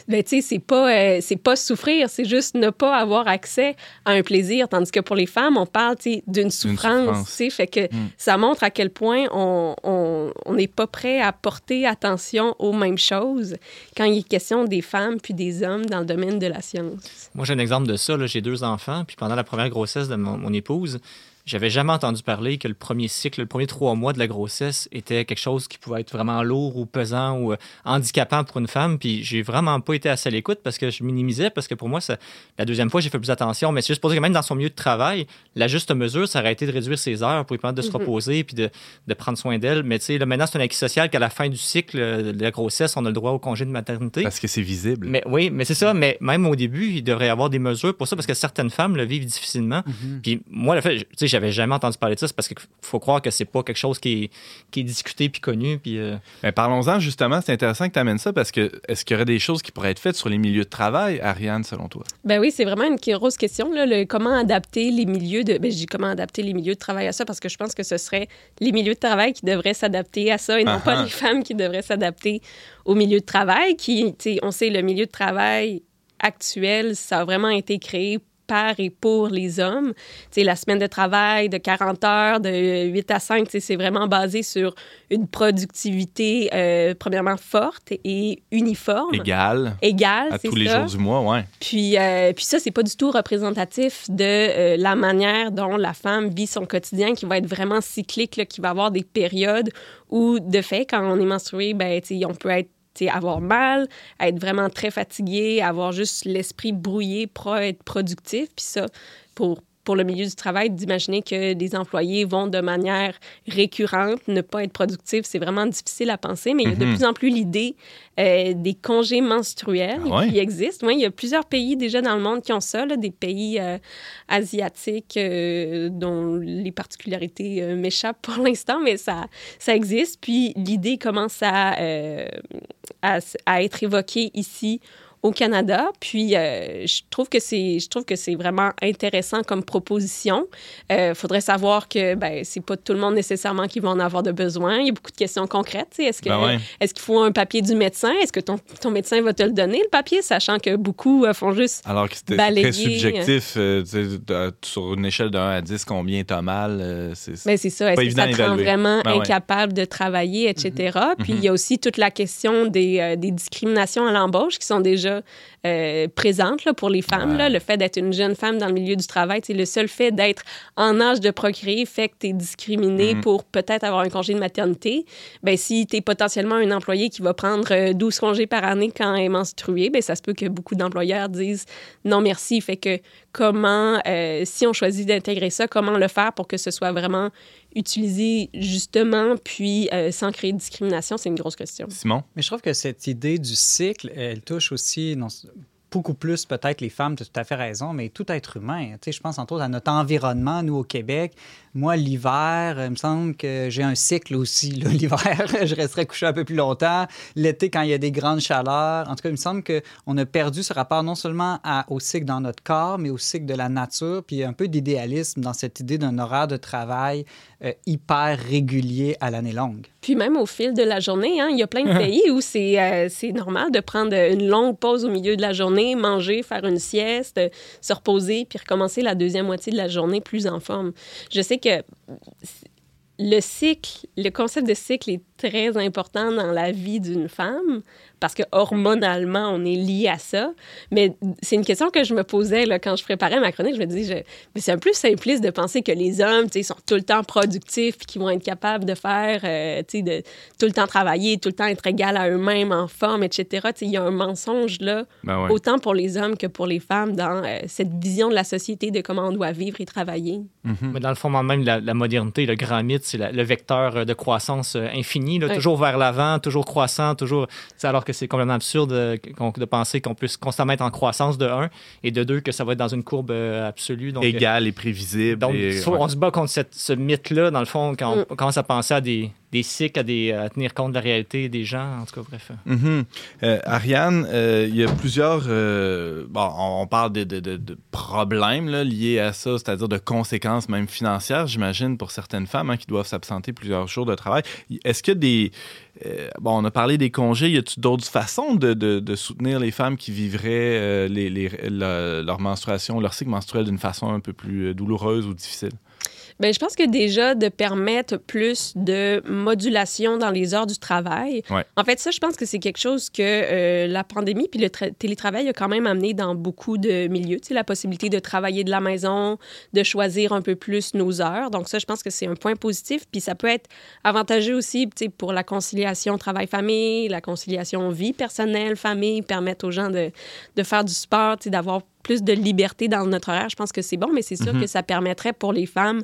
ben, tu sais, c'est pas, euh, c'est pas souffrir, c'est juste ne pas avoir accès à un plaisir. Tandis que pour les femmes, on parle, tu sais, d'une souffrance, souffrance. tu sais, fait que Mm. ça montre à quel point on on- on n'est pas prêt à porter attention aux mêmes choses quand il est question des femmes puis des hommes dans le domaine de la science. Moi, j'ai un exemple de ça. là. J'ai deux enfants. Puis pendant la première grossesse de mon, épouse, j'avais jamais entendu parler que le premier cycle, le premier trois mois de la grossesse était quelque chose qui pouvait être vraiment lourd ou pesant ou euh, handicapant pour une femme. Puis j'ai vraiment pas été assez à l'écoute parce que je minimisais, parce que pour moi, ça, la deuxième fois, j'ai fait plus attention. Mais c'est juste pour dire que même dans son milieu de travail, la juste mesure, ça aurait été de réduire ses heures pour lui permettre de se Mhm. reposer puis de, de prendre soin d'elle. Mais tu sais, là, maintenant, c'est un acquis social qu'à la fin du cycle euh, de la grossesse, on a le droit au congé de maternité. Parce que c'est visible. Mais oui, mais c'est ça. Mais même au début, il devrait y avoir des mesures pour ça parce que certaines femmes le vivent difficilement. Puis moi, le fait, tu sais, j'avais jamais entendu parler de ça, c'est parce qu'il faut croire que c'est pas quelque chose qui est, qui est discuté puis connu. Puis euh, Ben, Parlons-en justement, c'est intéressant que tu amènes ça parce que est-ce qu'il y aurait des choses qui pourraient être faites sur les milieux de travail, Ariane, selon toi? Ben oui, c'est vraiment une grosse question. Là, le, comment adapter les milieux de. Ben, je dis comment adapter les milieux de travail à ça parce que je pense que ce serait les milieux de travail qui devraient s'adapter à ça et non Ah pas ah. les femmes qui devraient s'adapter au milieu de travail. Qui, on sait, le milieu de travail actuel, ça a vraiment été créé par et pour les hommes. Tu sais, la semaine de travail de 40 heures, de 8 à 5, tu sais, c'est vraiment basé sur une productivité, euh, premièrement, forte et uniforme. Égal Égale, à tous les ça. jours du mois, ouais. Puis, euh, puis ça, c'est pas du tout représentatif de euh, la manière dont la femme vit son quotidien, qui va être vraiment cyclique, là, qui va avoir des périodes où, de fait, quand on est menstrué, ben, on peut être avoir mal, être vraiment très fatigué, avoir juste l'esprit brouillé pour être productif. Puis ça, pour, pour le milieu du travail, d'imaginer que des employés vont de manière récurrente ne pas être productifs, c'est vraiment difficile à penser, mais il y a de Mhm. plus en plus l'idée euh, des congés menstruels Ah ouais? qui existent. Oui, il y a plusieurs pays déjà dans le monde qui ont ça, là, des pays euh, asiatiques euh, dont les particularités m'échappent pour l'instant, mais ça, ça existe. Puis l'idée commence à, à, à être évoquée ici au Canada. Puis euh, je trouve que c'est je trouve que c'est vraiment intéressant comme proposition. Il faudrait savoir que ben c'est pas tout le monde nécessairement qui va en avoir de besoin. Il y a beaucoup de questions concrètes. Est-ce que Ben ouais. est-ce qu'il faut un papier du médecin? Est-ce que ton, ton médecin va te le donner le papier, sachant que beaucoup euh, font juste Alors que c'était Balayer, très subjectif. euh, de- sur une échelle de 1 à 10, combien t'as mal? euh, c'est- c'est ça. Est-ce que ça te rend vraiment Ben ouais. incapable de travailler, etc. Puis Mhm. il y a aussi toute la question des, euh, des discriminations à l'embauche qui sont déjà euh, présentes là, pour les femmes. Ouais. Là. Le fait d'être une jeune femme dans le milieu du travail, c'est le seul fait d'être en âge de procréer fait que tu es discriminé Mhm. pour peut-être avoir un congé de maternité. Ben, si tu es potentiellement un employé qui va prendre euh, 12 congés par année quand elle est menstruée, ben, ça se peut que beaucoup d'employeurs disent non merci. Fait que comment, euh, si on choisit d'intégrer ça, comment le faire pour que ce soit vraiment utilisé justement, puis euh, sans créer de discrimination, c'est une grosse question. Simon? Mais je trouve que cette idée du cycle, elle touche aussi non, beaucoup plus peut-être les femmes, tu as tout à fait raison, mais tout être humain. Tu sais, je pense entre autres à notre environnement, nous au Québec. Moi, l'hiver, il me semble que j'ai un cycle aussi. L'hiver, je resterai couché un peu plus longtemps. L'été, quand il y a des grandes chaleurs. En tout cas, il me semble qu'on a perdu ce rapport non seulement à- au cycle dans notre corps, mais au cycle de la nature, puis un peu d'idéalisme dans cette idée d'un horaire de travail euh, hyper régulier à l'année longue. Puis même au fil de la journée, hein, il y a plein de pays où c'est euh, c'est normal de prendre une longue pause au milieu de la journée, manger, faire une sieste, euh, se reposer, puis recommencer la deuxième moitié de la journée plus en forme. Je sais que le cycle, le concept de cycle est très important dans la vie d'une femme parce que hormonalement, on est lié à ça. Mais c'est une question que je me posais là, quand je préparais ma chronique. Je me disais, je- mais c'est un peu simpliste de penser que les hommes, tu sais, sont tout le temps productifs puis qu'ils vont être capables de faire, euh, tu sais, de tout le temps travailler, tout le temps être égal à eux-mêmes, en forme, etc. Tu sais, il y a un mensonge là, Ben ouais. autant pour les hommes que pour les femmes dans euh, cette vision de la société de comment on doit vivre et travailler. Mhm. Mais dans le fond, même la, la modernité, le grand mythe, c'est la- le vecteur euh, de croissance euh, infinie, là, Ouais. toujours vers l'avant, toujours croissant, toujours. Alors que c'est complètement absurde euh, de penser qu'on puisse constamment être en croissance de 1 et de 2 que ça va être dans une courbe euh, absolue. Donc, euh, Égal et prévisible. donc, et- on se bat contre cette- ce mythe-là, dans le fond, quand Mm. on commence à penser à des, des cycles, à, des, tenir compte de la réalité des gens. En tout cas, bref. Mhm. Euh, Ariane, euh, il y a plusieurs. euh, bon, on, parle de, problèmes liés à ça, c'est-à-dire de conséquences même financières, j'imagine, pour certaines femmes hein, qui doivent s'absenter plusieurs jours de travail. Est-ce que des. bon, on a parlé des congés. Y a-t-il d'autres façons de, soutenir les femmes qui vivraient leur menstruation, leur cycle menstruel d'une façon un peu plus douloureuse ou difficile? Bien, je pense que déjà de permettre plus de modulation dans les heures du travail. Ouais. En fait, ça, je pense que c'est quelque chose que euh, la pandémie puis le tra- télétravail a quand même amené dans beaucoup de milieux. Tu sais, la possibilité de travailler de la maison, de choisir un peu plus nos heures. Donc ça, je pense que c'est un point positif. Puis ça peut être avantageux aussi tu sais, pour la conciliation travail-famille, la conciliation vie personnelle, famille, permettre aux gens de, de faire du sport, tu sais, d'avoir plus de liberté dans notre horaire. Je pense que c'est bon, mais c'est sûr que ça permettrait pour les femmes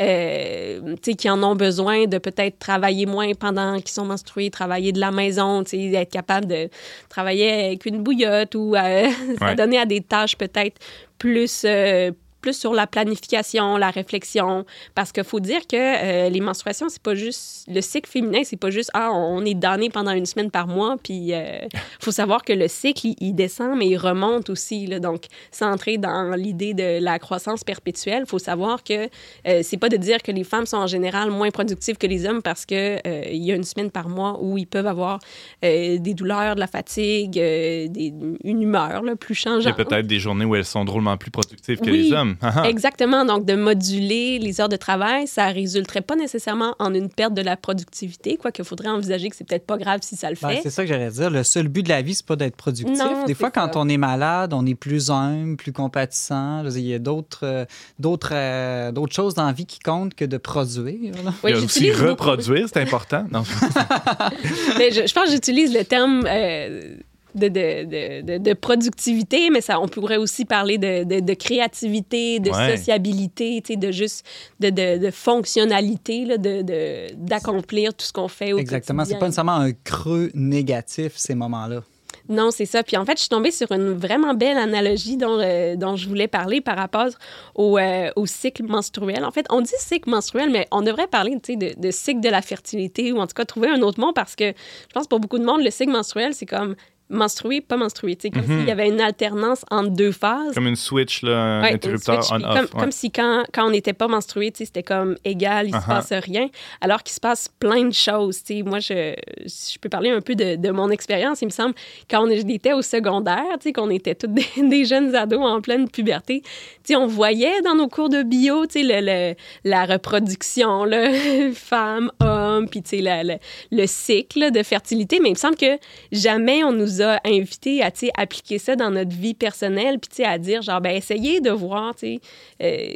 euh, qui en ont besoin de peut-être travailler moins pendant qu'ils sont menstruées, travailler de la maison, être capable de travailler avec une bouillotte ou euh, Ouais. s'adonner à des tâches peut-être plus... euh, plus sur la planification, la réflexion, parce qu'il faut dire que euh, les menstruations, c'est pas juste le cycle féminin, c'est pas juste ah on est damné pendant une semaine par mois, puis euh, faut savoir que le cycle il, il descend mais il remonte aussi, là. donc entrer dans l'idée de la croissance perpétuelle, faut savoir que euh, c'est pas de dire que les femmes sont en général moins productives que les hommes parce que euh, il y a une semaine par mois où ils peuvent avoir des douleurs, de la fatigue, des- une humeur là, plus Il y a changeante. peut-être des journées où elles sont drôlement plus productives que Oui. les hommes. Ah, ah. Exactement. Donc, de moduler les heures de travail, ça résulterait pas nécessairement en une perte de la productivité, quoique faudrait envisager que c'est peut-être pas grave si ça le Ben, fait. c'est ça que j'allais dire. Le seul but de la vie, c'est pas d'être productif. Non, Des fois, quand ça. on est malade, on est plus humble, plus compatissant. Dire, Il y a d'autres, euh, d'autres, euh, d'autres choses dans la vie qui comptent que de produire. là. Oui, Il y a aussi reproduire, c'est important. Non, Mais je, je pense que j'utilise le terme euh, de, de, de, de- de productivité, mais ça, on pourrait aussi parler de, de, de créativité, de Ouais. sociabilité, tu sais, de juste de, de, de fonctionnalité, là, de, de- d'accomplir tout ce qu'on fait au Exactement. C'est pas nécessairement un creux négatif, ces moments-là. Non, c'est ça. Puis en fait, je suis tombée sur une vraiment belle analogie dont, euh, dont je voulais parler par rapport au, euh, au cycle menstruel. En fait, on dit cycle menstruel, mais on devrait parler tu sais, de, de cycle de la fertilité ou en tout cas trouver un autre mot parce que je pense pour beaucoup de monde, le cycle menstruel, c'est comme menstrué, pas menstrué. Sais, comme Mhm. s'il y avait une alternance entre deux phases. Comme une switch, là, un Ouais, interrupteur on-off. comme, comme si quand, quand on n'était pas menstrué, c'était comme égal, il se Uh-huh. passe rien, alors qu'il se passe plein de choses. tu sais. Moi, je, je peux parler un peu de, de mon expérience. Il me semble, quand on était au secondaire, qu'on était tous des, des jeunes ados en pleine puberté, on voyait dans nos cours de bio le, le- la reproduction, là, femme, homme, puis la- le, le cycle de fertilité. Mais il me semble que jamais on nous a invités à appliquer ça dans notre vie personnelle, puis à dire, genre, ben, essayez de voir, tu sais, euh,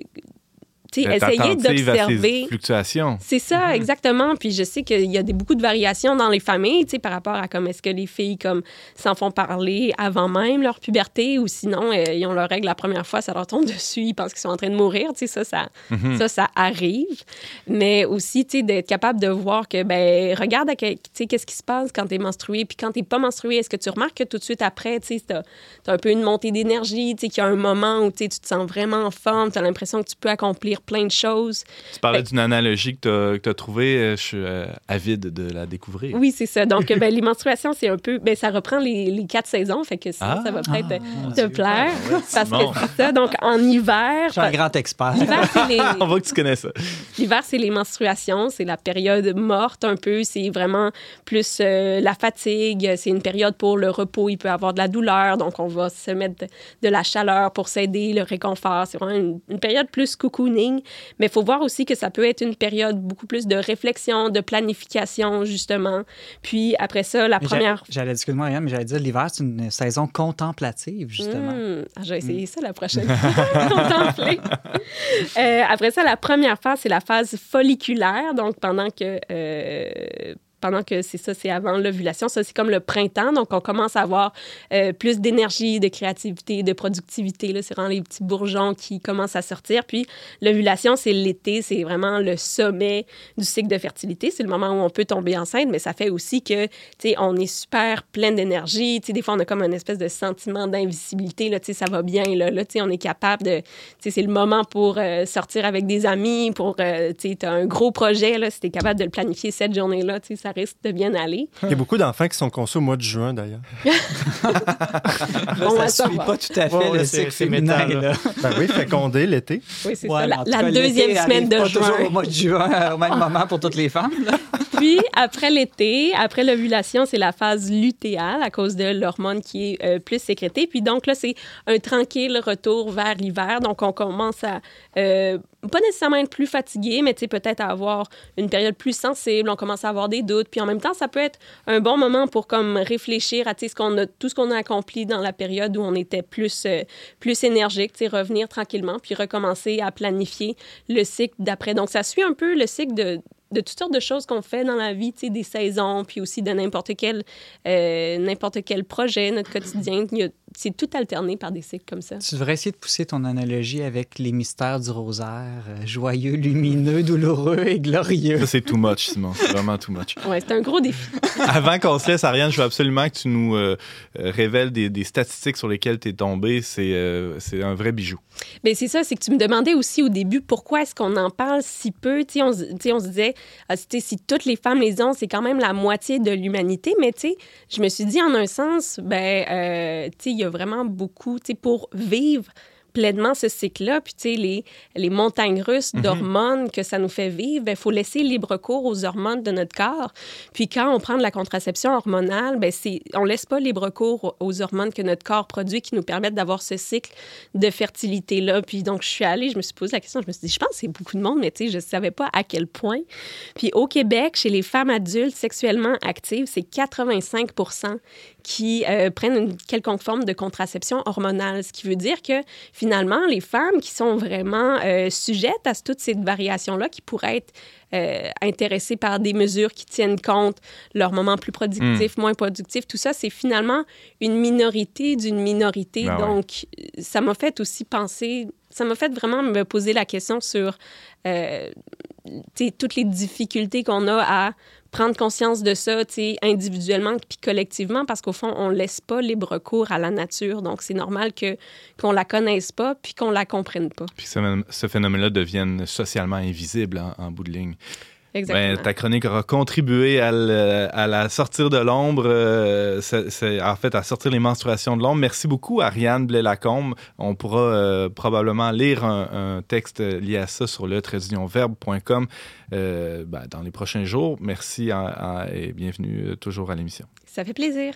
essayez d'observer. fluctuations. C'est ça, exactement. Puis je sais qu'il y a des, beaucoup de variations dans les familles, tu sais, par rapport à comme est-ce que les filles comme s'en font parler avant même leur puberté ou sinon euh, ils ont leur règle la première fois, ça leur tombe dessus, ils pensent qu'ils sont en train de mourir, tu sais, ça, ça, Mhm. ça, ça arrive. Mais aussi, tu sais, d'être capable de voir que, ben, regarde, tu sais, qu'est-ce qui se passe quand tu es menstruée, puis quand tu pas menstruée, est-ce que tu remarques que tout de suite après, tu sais, t'as as un peu une montée d'énergie, tu sais, qu'il y a un moment où, tu sais, tu te sens vraiment en forme, tu as l'impression que tu peux accomplir plein de choses. Tu parlais Fait- d'une analogie que tu as, trouvée. euh, Je suis euh, avide de la découvrir. Oui, c'est ça. Donc, ben, les menstruations, c'est un peu. Ben, ça reprend les, les quatre saisons. Fait que sinon, Ah. ça va peut-être Ah, euh, te Dieu. plaire. parce que c'est ça. Donc, en hiver. Je suis un grand expert. L'hiver, c'est les, On voit que tu connais ça. l'hiver, c'est les menstruations. C'est la période morte un peu. C'est vraiment plus euh, la fatigue. C'est une période pour le repos. Il peut y avoir de la douleur. Donc, on va se mettre de, de la chaleur pour s'aider, le réconfort. C'est vraiment une, une période plus cocooning. Mais il faut voir aussi que ça peut être une période beaucoup plus de réflexion, de planification, justement. Puis, après ça, la Mais première J'allais dire, moi, mais j'allais dire, l'hiver, c'est une saison contemplative, justement. Hmm. Ah, je vais essayer ça la prochaine fois. Contempler. Euh, après ça, la première phase, c'est la phase folliculaire. Donc, pendant que. euh, pendant que c'est ça, c'est avant l'ovulation. Ça, c'est comme le printemps. Donc, on commence à avoir euh, plus d'énergie, de créativité, de productivité. C'est vraiment les petits bourgeons qui commencent à sortir. Puis, l'ovulation, c'est l'été. C'est vraiment le sommet du cycle de fertilité. C'est le moment où on peut tomber enceinte, mais ça fait aussi que, tu sais, on est super plein d'énergie. Tu sais, des fois, on a comme un espèce de sentiment d'invisibilité. Là, tu sais, ça va bien. Là, là tu sais, on est capable de... Tu sais, c'est le moment pour euh, sortir avec des amis, pour... euh, tu sais, t'as un gros projet, là. Si t'es capable de le planifier cette journée-là, tu sais, ça risque de bien aller. Il y a beaucoup d'enfants qui sont conçus au mois de juin, d'ailleurs. Bon, ça ne suit pas tout à fait Ouais, le cycle féminin. là. Ben oui, fécondé l'été. Oui, c'est Ouais, ça. mais La, cas, deuxième l'été semaine de pas juin. toujours au mois de juin, au même moment pour toutes les femmes. là. Puis, après l'été, après l'ovulation, c'est la phase lutéale à cause de l'hormone qui est euh, plus sécrétée. Puis donc là, c'est un tranquille retour vers l'hiver. Donc, on commence à euh, pas nécessairement être plus fatigué, mais peut-être avoir une période plus sensible. On commence à avoir des doutes. Puis en même temps, ça peut être un bon moment pour comme réfléchir à ce qu'on a, tout ce qu'on a accompli dans la période où on était plus, euh, plus énergique, revenir tranquillement, puis recommencer à planifier le cycle d'après. Donc, ça suit un peu le cycle de, de toutes sortes de choses qu'on fait dans la vie, des saisons, puis aussi de n'importe quel, euh, n'importe quel projet, notre quotidien. C'est tout alterné par des cycles comme ça. Tu devrais essayer de pousser ton analogie avec les mystères du rosaire, euh, joyeux, lumineux, douloureux et glorieux. Ça, c'est too much, Simon. C'est vraiment too much. Oui, c'est un gros défi. Avant qu'on se laisse, Ariane, je veux absolument que tu nous euh, révèles des, des, statistiques sur lesquelles tu es tombé. C'est, c'est un vrai bijou. Bien, c'est ça, c'est que tu me demandais aussi au début pourquoi est-ce qu'on en parle si peu. Tu sais, on, on se disait, ah, si toutes les femmes les ont, c'est quand même la moitié de l'humanité. Mais tu sais, je me suis dit en un sens, ben, euh, tu sais, y a vraiment beaucoup, tu sais, pour vivre pleinement ce cycle-là. Puis, tu sais, les, les montagnes russes mhm. d'hormones que ça nous fait vivre, il ben, faut laisser libre cours aux hormones de notre corps. Puis, quand on prend de la contraception hormonale, ben, on laisse pas libre cours aux hormones que notre corps produit qui nous permettent d'avoir ce cycle de fertilité-là. Puis, donc, je suis allée, je me suis posé la question, je me suis dit, je pense que c'est beaucoup de monde, mais tu sais, je savais pas à quel point. Puis, au Québec, chez les femmes adultes sexuellement actives, c'est 85 qui euh, prennent une quelconque forme de contraception hormonale, ce qui veut dire que finalement, les femmes qui sont vraiment euh, sujettes à toutes ces variations-là, qui pourraient être euh, intéressées par des mesures qui tiennent compte leur moment plus productif, hmm. moins productif, tout ça, c'est finalement une minorité d'une minorité. Ben Donc, ça m'a fait aussi penser, ça m'a fait vraiment me poser la question sur toutes les difficultés qu'on a à prendre conscience de ça, individuellement puis collectivement, parce qu'au fond, on laisse pas libre cours à la nature. Donc, c'est normal que qu'on la connaisse pas puis qu'on la comprenne pas. Puis ce, ce phénomène-là devienne socialement invisible en bout de ligne. Ben, ta chronique aura contribué à, la sortir de l'ombre, euh, en fait, à sortir les menstruations de l'ombre. Merci beaucoup, Ariane Blais-Lacombe. On pourra euh, probablement lire un, texte lié à ça sur le verbe.com euh, ben, dans les prochains jours. Merci et bienvenue toujours à l'émission. Ça fait plaisir.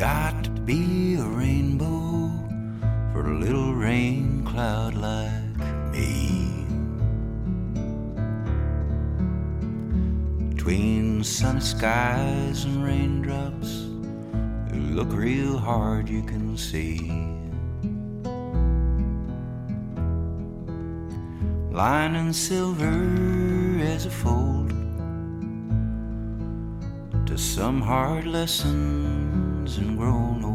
got to be a rainbow for a little rain cloud like me. Between sunny skies and raindrops, look real hard, you can see. Lining silver as a fold to some hard lesson and grown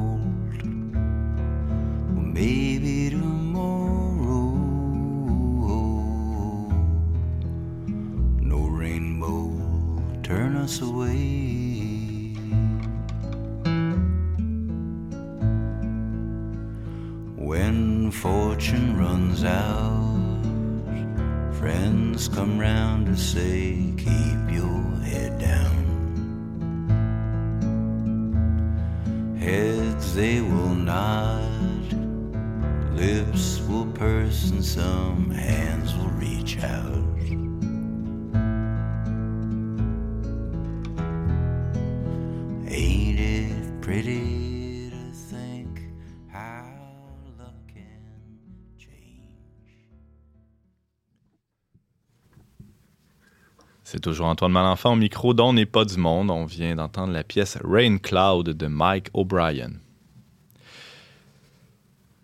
toujours Antoine Malenfant au micro dont n'est pas du monde. On vient d'entendre la pièce Rain Cloud de Mike O'Brien.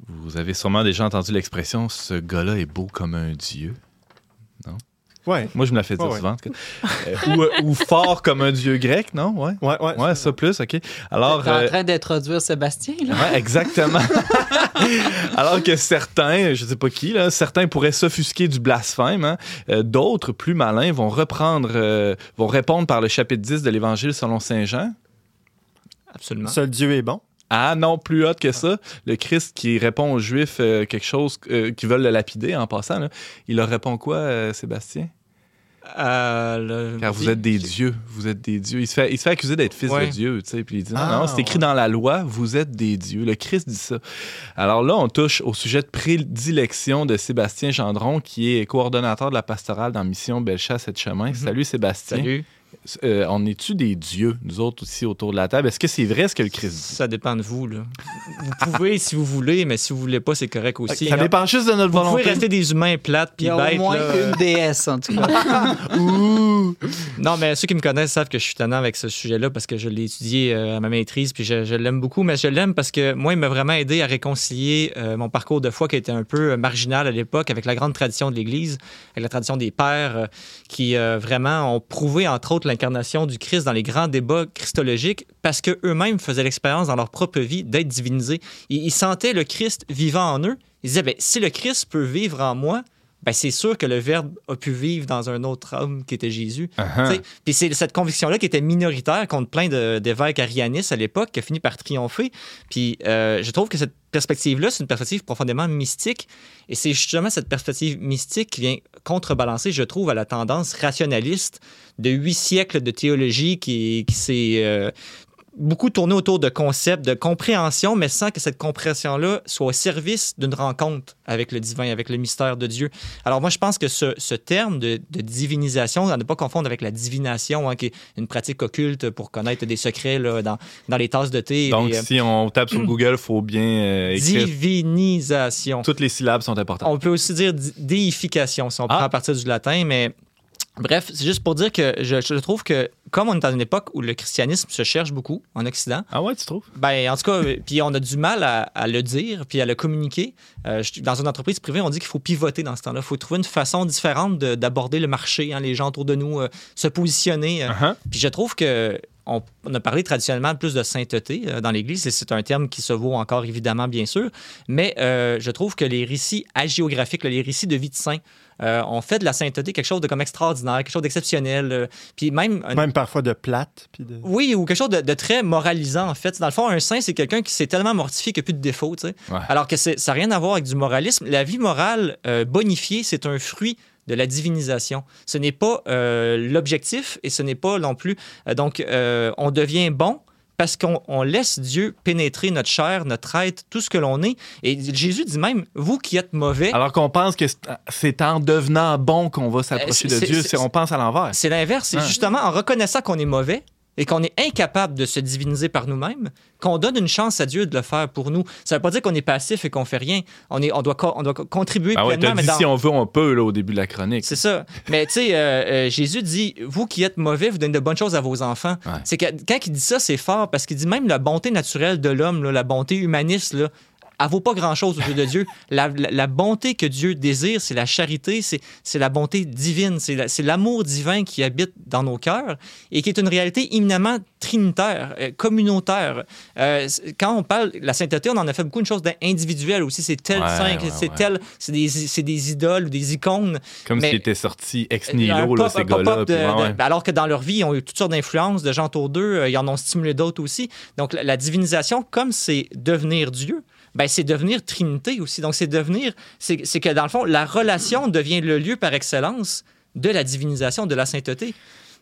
Vous avez sûrement déjà entendu l'expression ce gars-là est beau comme un dieu. Ouais. Moi, je me la fais dire Ouais, souvent. Euh, ou, euh, ou fort comme un dieu grec, non? Ouais. Ouais, ouais. Ouais, ça plus, OK. Alors, T'es en euh, train d'introduire Sébastien, là? Ouais, exactement. Alors que certains, je sais pas qui, là, certains pourraient s'offusquer du blasphème. hein. Euh, D'autres, plus malins, vont reprendre, euh, vont répondre par le chapitre 10 de l'Évangile selon Saint Jean. Absolument. Seul Dieu est bon. Ah non, plus hot que ça. Le Christ qui répond aux Juifs euh, quelque chose euh, qui veulent le lapider en passant, là, il leur répond quoi, euh, Sébastien? Le- Car vous êtes des dieux. Vous êtes des dieux. Il se fait, il se fait accuser d'être fils Ouais. de Dieu. Tu sais, puis il dit non, Ah, non, c'est écrit ouais. dans la loi, vous êtes des dieux. Le Christ dit ça. Alors là, on touche au sujet de prédilection de Sébastien Gendron, qui est coordonnateur de la pastorale dans Mission Bellechasse et Chemin. Salut Sébastien. Salut. Euh, on est-tu des dieux, nous autres aussi autour de la table? Est-ce que c'est vrai? Ce que le Christ dit? Ça dépend de vous. Là. Vous pouvez si vous voulez, mais si vous voulez pas, c'est correct aussi. Ça dépend juste de notre Vous pouvez volonté. rester des humains plates Il puis y a bêtes. au moins là. une déesse, en tout cas. Non, mais ceux qui me connaissent savent que je suis tannant avec ce sujet-là parce que je l'ai étudié euh, à ma maîtrise, puis je, je l'aime beaucoup, mais je l'aime parce que moi, il m'a vraiment aidé à réconcilier euh, mon parcours de foi qui était un peu euh, marginal à l'époque avec la grande tradition de l'Église, avec la tradition des pères euh, qui vraiment ont prouvé, entre autres, l'incarnation du Christ dans les grands débats christologiques parce qu'eux-mêmes faisaient l'expérience dans leur propre vie d'être divinisés. Ils, ils sentaient le Christ vivant en eux. Ils disaient, ben, si le Christ peut vivre en moi, ben, c'est sûr que le Verbe a pu vivre dans un autre homme qui était Jésus. Uh-huh. Puis c'est cette conviction-là qui était minoritaire contre plein de- d'évêques arianistes à l'époque qui a fini par triompher. Puis euh, je trouve que cette perspective-là, c'est une perspective profondément mystique. Et c'est justement cette perspective mystique qui vient contrebalancer, je trouve, à la tendance rationaliste de huit siècles de théologie qui, qui s'est euh, beaucoup tourné autour de concepts de compréhension, mais sans que cette compréhension-là soit au service d'une rencontre avec le divin, avec le mystère de Dieu. Alors moi, je pense que ce, ce terme de, de divinisation, à ne pas confondre avec la divination, hein, qui est une pratique occulte pour connaître des secrets là, dans, dans les tasses de thé. Donc, et, euh, si on tape sur Google, il faut bien euh, écrire. divinisation. Toutes les syllabes sont importantes. On peut aussi dire di- déification si on Ah. prend à partir du latin, mais bref, c'est juste pour dire que je, je trouve que comme on est dans une époque où le christianisme se cherche beaucoup en Occident, Ah ouais, tu trouves? ben, en tout cas, euh, puis on a du mal à, à le dire, puis à le communiquer. Euh, je- dans une entreprise privée, on dit qu'il faut pivoter dans ce temps-là. Il faut trouver une façon différente de- d'aborder le marché, hein, les gens autour de nous, euh, se positionner. euh. Uh-huh. Puis je trouve que on, a parlé traditionnellement plus de sainteté dans l'Église, et c'est un terme qui se vaut encore évidemment, bien sûr, mais euh, je trouve que les récits hagiographiques, les récits de vie de saint, euh, ont fait de la sainteté quelque chose de comme extraordinaire, quelque chose d'exceptionnel, euh, puis même un- Même parfois de plate. Puis de... oui, ou quelque chose de, de très moralisant, en fait. Dans le fond, un saint, c'est quelqu'un qui s'est tellement mortifié qu'il n'y a plus de défauts, tu sais. Ouais. Alors que c'est- ça n'a rien à voir avec du moralisme. La vie morale euh, bonifiée, c'est un fruit de la divinisation. Ce n'est pas euh, l'objectif et ce n'est pas non plus... euh, donc, euh, on devient bon parce qu'on on laisse Dieu pénétrer notre chair, notre être, tout ce que l'on est. Et Jésus dit même, vous qui êtes mauvais, Alors qu'on pense que c'est- en devenant bon qu'on va s'approcher Euh, de Dieu. On pense à l'envers. C'est l'inverse. C'est Hein. justement en reconnaissant qu'on est mauvais et qu'on est incapable de se diviniser par nous-mêmes qu'on donne une chance à Dieu de le faire pour nous. Ça ne veut pas dire qu'on est passif et qu'on fait rien. On, est, on, doit, on doit co- contribuer ouais, pleinement. mais dans- si on veut, on peut là, au début de la chronique. C'est ça. Mais tu sais, euh, euh, Jésus dit Vous qui êtes mauvais, vous donnez de bonnes choses à vos enfants. Ouais. C'est que quand il dit ça, c'est fort parce qu'il dit même la bonté naturelle de l'homme, la bonté humaniste, là, elle vaut pas grand-chose aux yeux de Dieu. La, la- la bonté que Dieu désire, c'est la charité, c'est la bonté divine, c'est la- c'est l'amour divin qui habite dans nos cœurs et qui est une réalité éminemment trinitaire, euh, communautaire. Euh, quand on parle de la sainteté, on en a fait beaucoup une chose d'individuelle aussi. C'est tel Ouais, saint, ouais, c'est ouais. tel, c'est des, c'est des idoles ou des icônes. Comme s'il était sorti ex Un nihilo, là, ces gars-là. alors que dans leur vie, ils ont eu toutes sortes d'influences de gens autour d'eux, euh, ils en ont stimulé d'autres aussi. Donc la, la divinisation, comme c'est devenir Dieu, ben, c'est devenir Trinité aussi. Donc c'est devenir, c'est c'est que dans le fond, la relation devient le lieu par excellence de la divinisation, de la sainteté.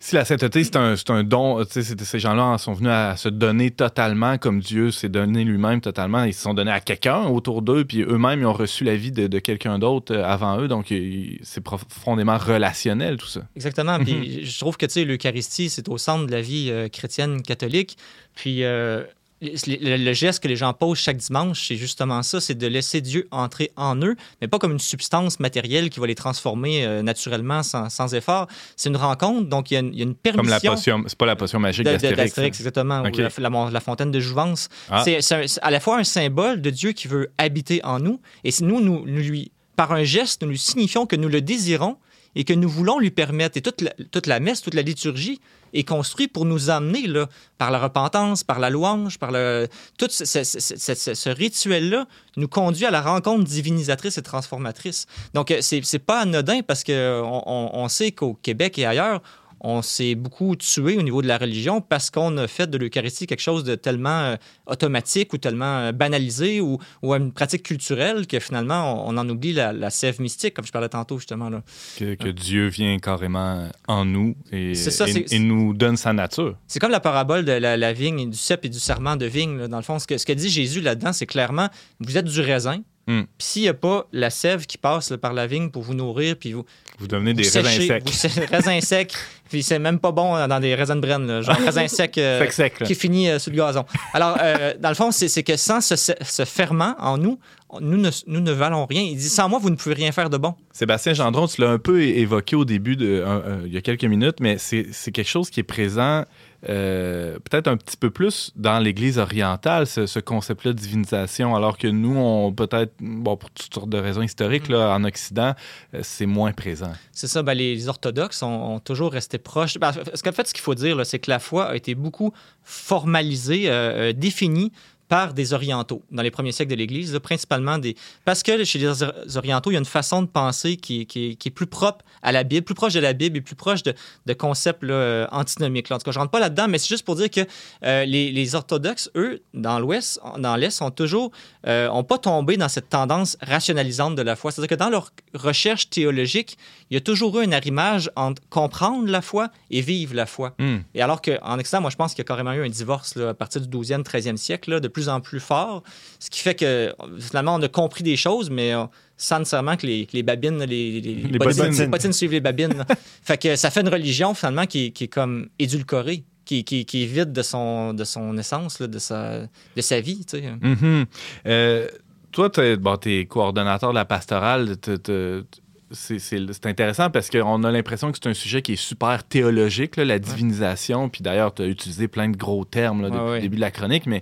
Si la sainteté, c'est un, c'est un don, c'est- ces gens-là en sont venus à se donner totalement comme Dieu s'est donné lui-même totalement. Ils se sont donnés à quelqu'un autour d'eux, puis eux-mêmes, ils ont reçu la vie de, de quelqu'un d'autre euh, avant eux. Donc, c'est profondément relationnel, tout ça. Exactement. Puis je trouve que tu sais, l'Eucharistie, c'est au centre de la vie euh, chrétienne catholique. Puis euh, le, le geste que les gens posent chaque dimanche, c'est justement ça, c'est de laisser Dieu entrer en eux, mais pas comme une substance matérielle qui va les transformer euh, naturellement sans, sans effort. C'est une rencontre, donc il y a une, il y a une permission. Comme la potion, c'est pas la potion magique d'Astérix. exactement, ou la, la- la fontaine de Jouvence. Ah. C'est à la fois un symbole de Dieu qui veut habiter en nous, et si nous, nous, nous lui, par un geste, nous lui signifions que nous le désirons et que nous voulons lui permettre. Et toute la, toute la messe, toute la liturgie est construite pour nous amener là, par la repentance, par la louange, par le... Tout ce, ce- rituel-là nous conduit à la rencontre divinisatrice et transformatrice. Donc, euh, c'est pas anodin parce qu'on on, on sait qu'au Québec et ailleurs, on s'est beaucoup tué au niveau de la religion parce qu'on a fait de l'Eucharistie quelque chose de tellement euh, automatique ou tellement euh, banalisé ou, ou une pratique culturelle que finalement, on, on en oublie la, la sève mystique, comme je parlais tantôt justement. Là. Que, que Dieu vient carrément en nous et, C'est ça, et- c'est- et nous donne sa nature. C'est comme la parabole de la, la vigne et du cep et du serment de vigne. là. Dans le fond, ce que, ce que dit Jésus là-dedans, c'est clairement, vous êtes du raisin. Mm. Puis s'il n'y a pas la sève qui passe là, par la vigne pour vous nourrir, puis vous, Vous devenez des vous raisins secs. vous raisins secs, puis c'est même pas bon dans des raisins de brenne, là, genre raisin sec euh, Sec, sec, là. qui finit euh, sur le gazon. Alors, euh, dans le fond, c'est que sans ce, ferment en nous, nous ne, nous ne valons rien. Il dit, sans moi, vous ne pouvez rien faire de bon. Sébastien Gendron, tu l'as un peu évoqué au début, de, il y a quelques minutes, mais c'est quelque chose qui est présent euh, peut-être un petit peu plus dans l'Église orientale, ce, ce concept-là de divinisation, alors que nous, on peut-être, bon, pour toutes sortes de raisons historiques, là, en Occident, euh, c'est moins présent. C'est ça, ben, les, orthodoxes ont, ont toujours resté proches. Ben, parce qu'en fait, ce qu'il faut dire, c'est que la foi a été beaucoup formalisée, euh, définie par des orientaux dans les premiers siècles de l'Église, principalement des... Parce que chez les Or- orientaux, il y a une façon de penser qui, est- qui qui est plus propre à la Bible, plus proche de la Bible et plus proche de, de concepts là, antinomiques. là. En tout cas, je rentre pas là-dedans, mais c'est juste pour dire que euh, les, les orthodoxes, eux, dans l'Ouest, dans l'Est, sont toujours... euh, ont pas tombé dans cette tendance rationalisante de la foi. C'est-à-dire que dans leur recherche théologique, il y a toujours eu un arrimage entre comprendre la foi et vivre la foi. Hmm. Et alors qu'en Occident, moi, je pense qu'il y a carrément eu un divorce là, à partir du 12e, 13e siècle, de plus en plus fort, ce qui fait que finalement, on a compris des choses, mais euh, sans nécessairement que les, les babines, les, les, Les bottines, bottines. les bottines suivent les babines. fait que ça fait une religion, finalement, qui, est- qui est comme édulcorée. Qui, qui, qui est vide de son, de son essence, là, de, sa, de sa vie. tu sais. Mhm. Euh, toi, tu es coordonnateur de la pastorale. C'est c'est- c'est intéressant parce qu'on a l'impression que c'est un sujet qui est super théologique, là, la divinisation. Puis d'ailleurs, tu as utilisé plein de gros termes là, depuis Ouais, ouais. le début de la chronique, mais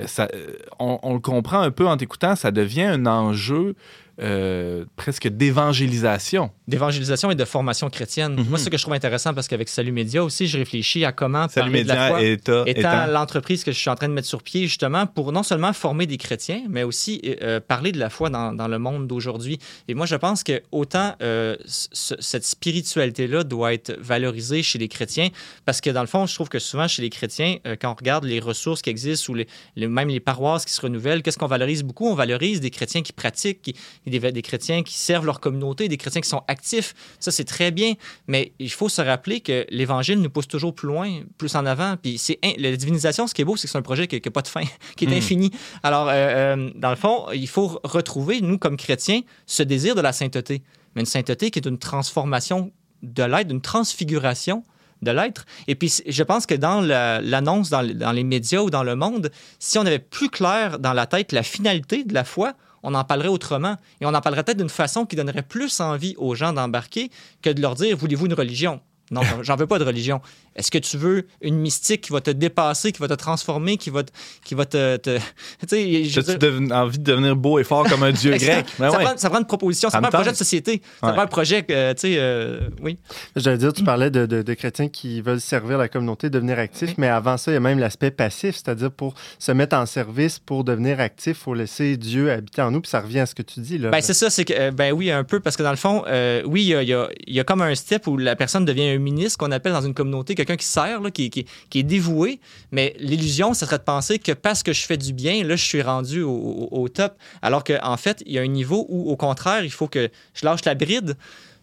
euh, ça, euh, on, on le comprend un peu en t'écoutant. Ça devient un enjeu euh, presque d'évangélisation. D'évangélisation et de formation chrétienne. Mhm. Moi, c'est ce que je trouve intéressant parce qu'avec Salut Média aussi, je réfléchis à comment Salut parler de la Média foi. étant étant- l'entreprise que je suis en train de mettre sur pied, justement, pour non seulement former des chrétiens, mais aussi euh, parler de la foi dans, dans le monde d'aujourd'hui. Et moi, je pense que autant euh, ce- cette spiritualité-là doit être valorisée chez les chrétiens, parce que dans le fond, je trouve que souvent chez les chrétiens, euh, quand on regarde les ressources qui existent ou les, les- même les paroisses qui se renouvellent, qu'est-ce qu'on valorise beaucoup? On valorise des chrétiens qui pratiquent, qui- des, des chrétiens qui servent leur communauté, des chrétiens qui sont actifs. Ça, c'est très bien, mais il faut se rappeler que l'Évangile nous pousse toujours plus loin, plus en avant. Puis c'est in- la divinisation, ce qui est beau, c'est que c'est un projet qui n'a pas de fin, qui est Mm. infini. Alors, euh, euh, dans le fond, il faut retrouver, nous, comme chrétiens, ce désir de la sainteté. Mais une sainteté qui est une transformation de l'être, une transfiguration de l'être. Et puis, je pense que dans la- l'annonce, dans les médias ou dans le monde, si on avait plus clair dans la tête la finalité de la foi, on en parlerait autrement. Et on en parlerait peut-être d'une façon qui donnerait plus envie aux gens d'embarquer que de leur dire Voulez-vous une religion? Non, j'en- veux pas de religion. Est-ce que tu veux une mystique qui va te dépasser, qui va te transformer, qui va te. Qui va te, te- tu je dire- envie de devenir beau et fort comme un dieu grec? Ben ça, ouais. prend, ça prend une proposition, ça Ça prend un projet de société, ça Ouais. prend un projet, euh, tu sais, euh, oui. J'allais dire, tu parlais de, de- de chrétiens qui veulent servir la communauté, devenir actifs, mais avant ça, il y a même l'aspect passif, c'est-à-dire pour se mettre en service, pour devenir actif, il faut laisser Dieu habiter en nous, puis ça revient à ce que tu dis. Là. Ben, c'est ça, c'est que, euh, ben oui, un peu, parce que dans le fond, euh, oui, il y a, il y a- il y a comme un step où la personne devient un ministre, qu'on appelle dans une communauté qui sert, là, qui, est dévoué, mais l'illusion, ça serait de penser que parce que je fais du bien, là, je suis rendu au- au top, alors qu'en fait, il y a un niveau où, au contraire, il faut que je lâche la bride,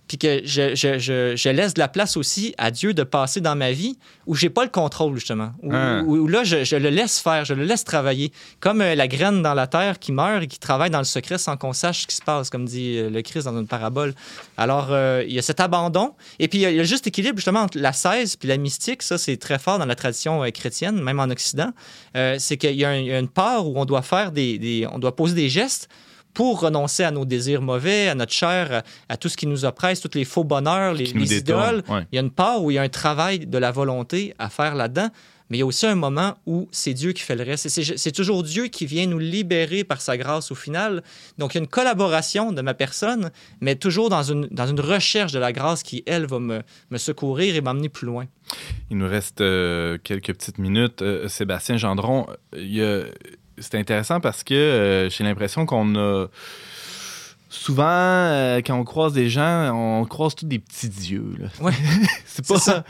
puis que je, je- je- je laisse de la place aussi à Dieu de passer dans ma vie où j'ai pas le contrôle, justement. Où, où- où là, je, le laisse faire, je le laisse travailler. Comme euh, la graine dans la terre qui meurt et qui travaille dans le secret sans qu'on sache ce qui se passe, comme dit euh, le Christ dans une parabole. Alors, euh, il y a cet abandon. Et puis, il y a- le juste équilibre, justement, entre la 16 puis la mystique. Ça, c'est très fort dans la tradition chrétienne, même en Occident. C'est qu'il y, a y une part où on doit faire des, des- on doit poser des gestes pour renoncer à nos désirs mauvais, à notre chair, à, tout ce qui nous oppresse, tous les faux bonheurs, les, détourne, idoles. ouais. Il y a une part où il y a un travail de la volonté à faire là-dedans, mais il y a aussi un moment où c'est Dieu qui fait le reste. C'est- C'est toujours Dieu qui vient nous libérer par sa grâce au final. Donc il y a une collaboration de ma personne, mais toujours dans une, dans une recherche de la grâce qui, elle, va me, me secourir et m'emmener plus loin. Il nous reste euh, quelques petites minutes. Euh, Sébastien Gendron, il y a- c'est intéressant parce que euh, j'ai l'impression qu'on a. Souvent, euh, quand on croise des gens, on croise tous des petits dieux. là. Ouais. c'est pas, ça.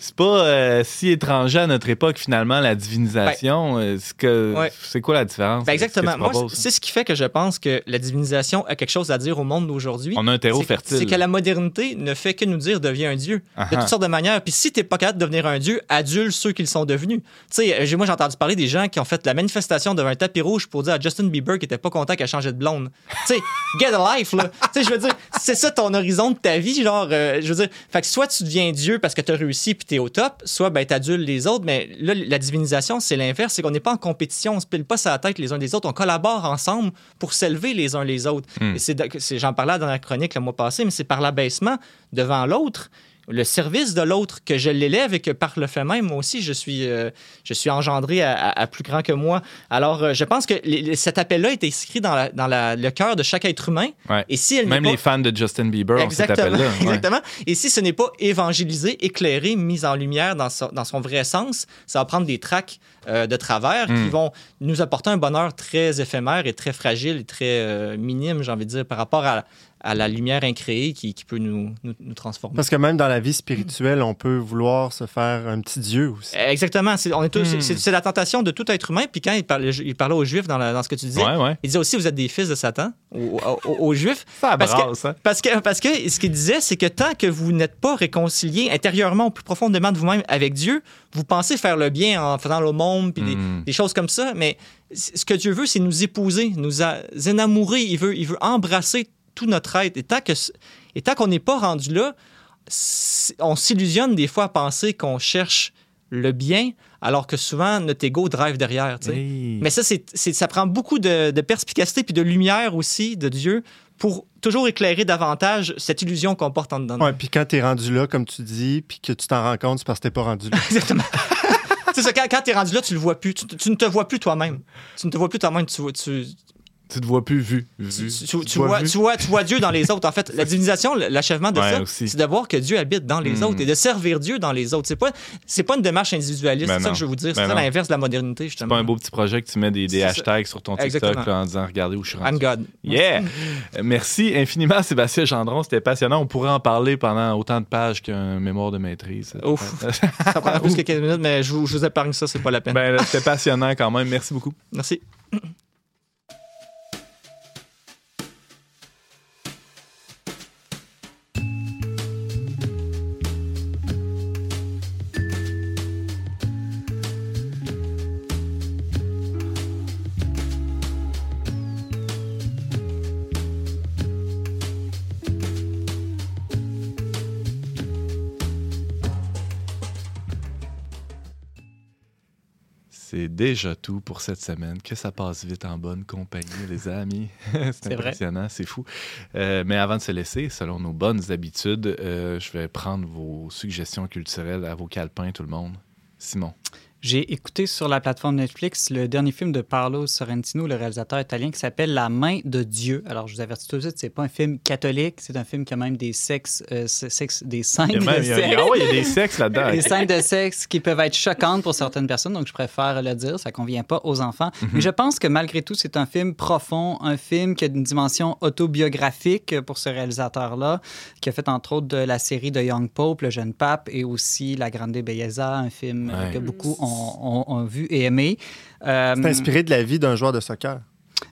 c'est pas euh, si étranger à notre époque, finalement, la divinisation. Euh, c'est, que, Ouais. c'est quoi la différence? Ben exactement. Moi, c'est ce qui fait que je pense que la divinisation a quelque chose à dire au monde d'aujourd'hui. On a un terreau C'est- fertile. C'est que la modernité ne fait que nous dire deviens un dieu de toutes sortes de manières. Puis si t'es pas capable de devenir un dieu, adule ceux qu'ils sont devenus. Tu sais, moi j'ai entendu parler des gens qui ont fait la manifestation devant un tapis rouge pour dire à Justin Bieber qu'il était pas content qu'elle changeait de blonde. Tu sais, life là. Tu sais, je veux dire, c'est ça ton horizon de ta vie, genre, euh, je veux dire, fait que soit tu deviens dieu parce que t'as réussi puis t'es au top, soit ben t'adules les autres. Mais là, la divinisation, c'est l'inverse, c'est qu'on n'est pas en compétition, on se pile pas sa tête les uns des autres, on collabore ensemble pour s'élever les uns les autres. Hmm. Et c'est- j'en parlais dans la chronique le mois passé, mais c'est par l'abaissement devant l'autre, le service de l'autre que je l'élève et que par le fait même, moi aussi, je suis, euh, je suis engendré à, à- à plus grand que moi. Alors, euh, je pense que les- cet appel-là est inscrit dans, la- dans la- le cœur de chaque être humain. Ouais. Et si elle Même pas- les fans de Justin Bieber, on cet Exactement. appel-là. Ouais. Exactement. Et si ce n'est pas évangélisé, éclairé, mis en lumière dans son, dans son vrai sens, ça va prendre des tracks euh, de travers Mm. qui vont nous apporter un bonheur très éphémère et très fragile et très minime, j'ai envie de dire, par rapport à, à la lumière incréée qui, qui peut nous, nous, nous transformer. Parce que même dans la vie spirituelle, on peut vouloir se faire un petit Dieu aussi. Exactement. C'est, on est tous- Mm. c'est, c'est la tentation de tout être humain. Puis quand il parlait, il parlait aux Juifs dans, la- dans ce que tu disais, Ouais, ouais. il disait aussi vous êtes des fils de Satan aux, aux- aux Juifs. Ça Parce que- brasse, hein? Parce que, parce que ce qu'il disait, c'est que tant que vous n'êtes pas réconcilié intérieurement, au plus profondément de vous-même avec Dieu, vous pensez faire le bien en faisant le monde, puis des- Mm. des, choses comme ça. Mais ce que Dieu veut, c'est nous épouser, nous a- enamourer. Il veut, il veut embrasser tout notre être. Et tant, que, et tant qu'on n'est pas rendu là, on s'illusionne des fois à penser qu'on cherche le bien, alors que souvent notre ego drive derrière. tu. Hey. Mais ça, c'est, c'est- ça prend beaucoup de, de perspicacité puis de lumière aussi de Dieu pour toujours éclairer davantage cette illusion qu'on porte en dedans. Ouais, puis quand t'es rendu là, comme tu dis, puis que tu t'en rends compte, c'est parce que t'es pas rendu là. Exactement. c'est ça, quand, quand tu es rendu là, tu le vois plus. Tu, tu ne te vois plus toi-même. Tu ne te vois plus toi-même. Tu, vois- tu, Tu te vois plus vu. tu, vu. tu- Tu tu te vois tu, vois, tu vois Dieu dans les autres. En fait, la divinisation, l'achèvement de Ouais, ça, c'est de voir que Dieu habite dans les Mm. autres et de servir Dieu dans les autres. C'est pas, c'est pas une démarche individualiste. Ben c'est ça que je veux vous dire. Ben c'est ça l'inverse de la modernité, C'est justement. pas un beau petit projet que tu mets des, des C'est ça. hashtags sur ton TikTok là, en disant regardez où je suis rendu. I'm God. Yeah! Euh, Merci infiniment, Sébastien Gendron. C'était passionnant. On pourrait en parler pendant autant de pages qu'un mémoire de maîtrise. Ouf. Ça prend plus que 15 minutes, mais je vous, je vous épargne ça, c'est pas la peine. ben, c'était passionnant quand même. Merci beaucoup. Merci. C'est déjà tout pour cette semaine. Que ça passe vite en bonne compagnie, les amis. c'est impressionnant, c'est fou. Euh, mais avant de se laisser, selon nos bonnes habitudes, euh, je vais prendre vos suggestions culturelles à vos calepins, tout le monde. Simon. J'ai écouté sur la plateforme Netflix le dernier film de Paolo Sorrentino, le réalisateur italien, qui s'appelle La main de Dieu. Alors, je vous avertis tout de suite, c'est pas un film catholique, c'est un film qui a même des sexes, euh, sexe- des scènes de sexe. ah il y a des sexes là-dedans. Des scènes de sexe qui peuvent être choquantes pour certaines personnes, donc je préfère le dire, ça convient pas aux enfants. Mais je pense que malgré tout, c'est un film profond, un film qui a une dimension autobiographique pour ce réalisateur-là, qui a fait entre autres de la série de Young Pope, Le jeune pape, et aussi La Grande Bellezza, un film euh, Ouais. que beaucoup ont, ont- vu et aimé. Euh, C'est inspiré de la vie d'un joueur de soccer.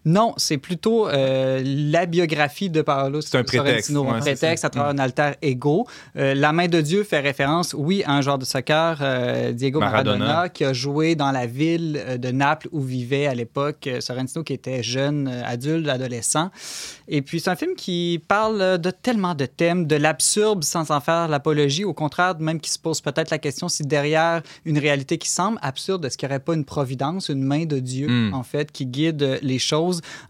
Non, c'est plutôt euh, la biographie de Paolo C'est un prétexte, Sorrentino, ouais, un prétexte à travers Mm. un alter ego. Euh, la main de Dieu fait référence, oui, à un joueur de soccer, euh, Diego Maradona. Maradona. qui a joué dans la ville de Naples où vivait à l'époque Sorrentino, qui était jeune, adulte, adolescent. Et puis, c'est un film qui parle de tellement de thèmes, de l'absurde sans en faire l'apologie. Au contraire, même qui se pose peut-être la question si derrière une réalité qui semble absurde, est-ce qu'il n'y aurait pas une providence, une main de Dieu, Mm. en fait, qui guide les choses?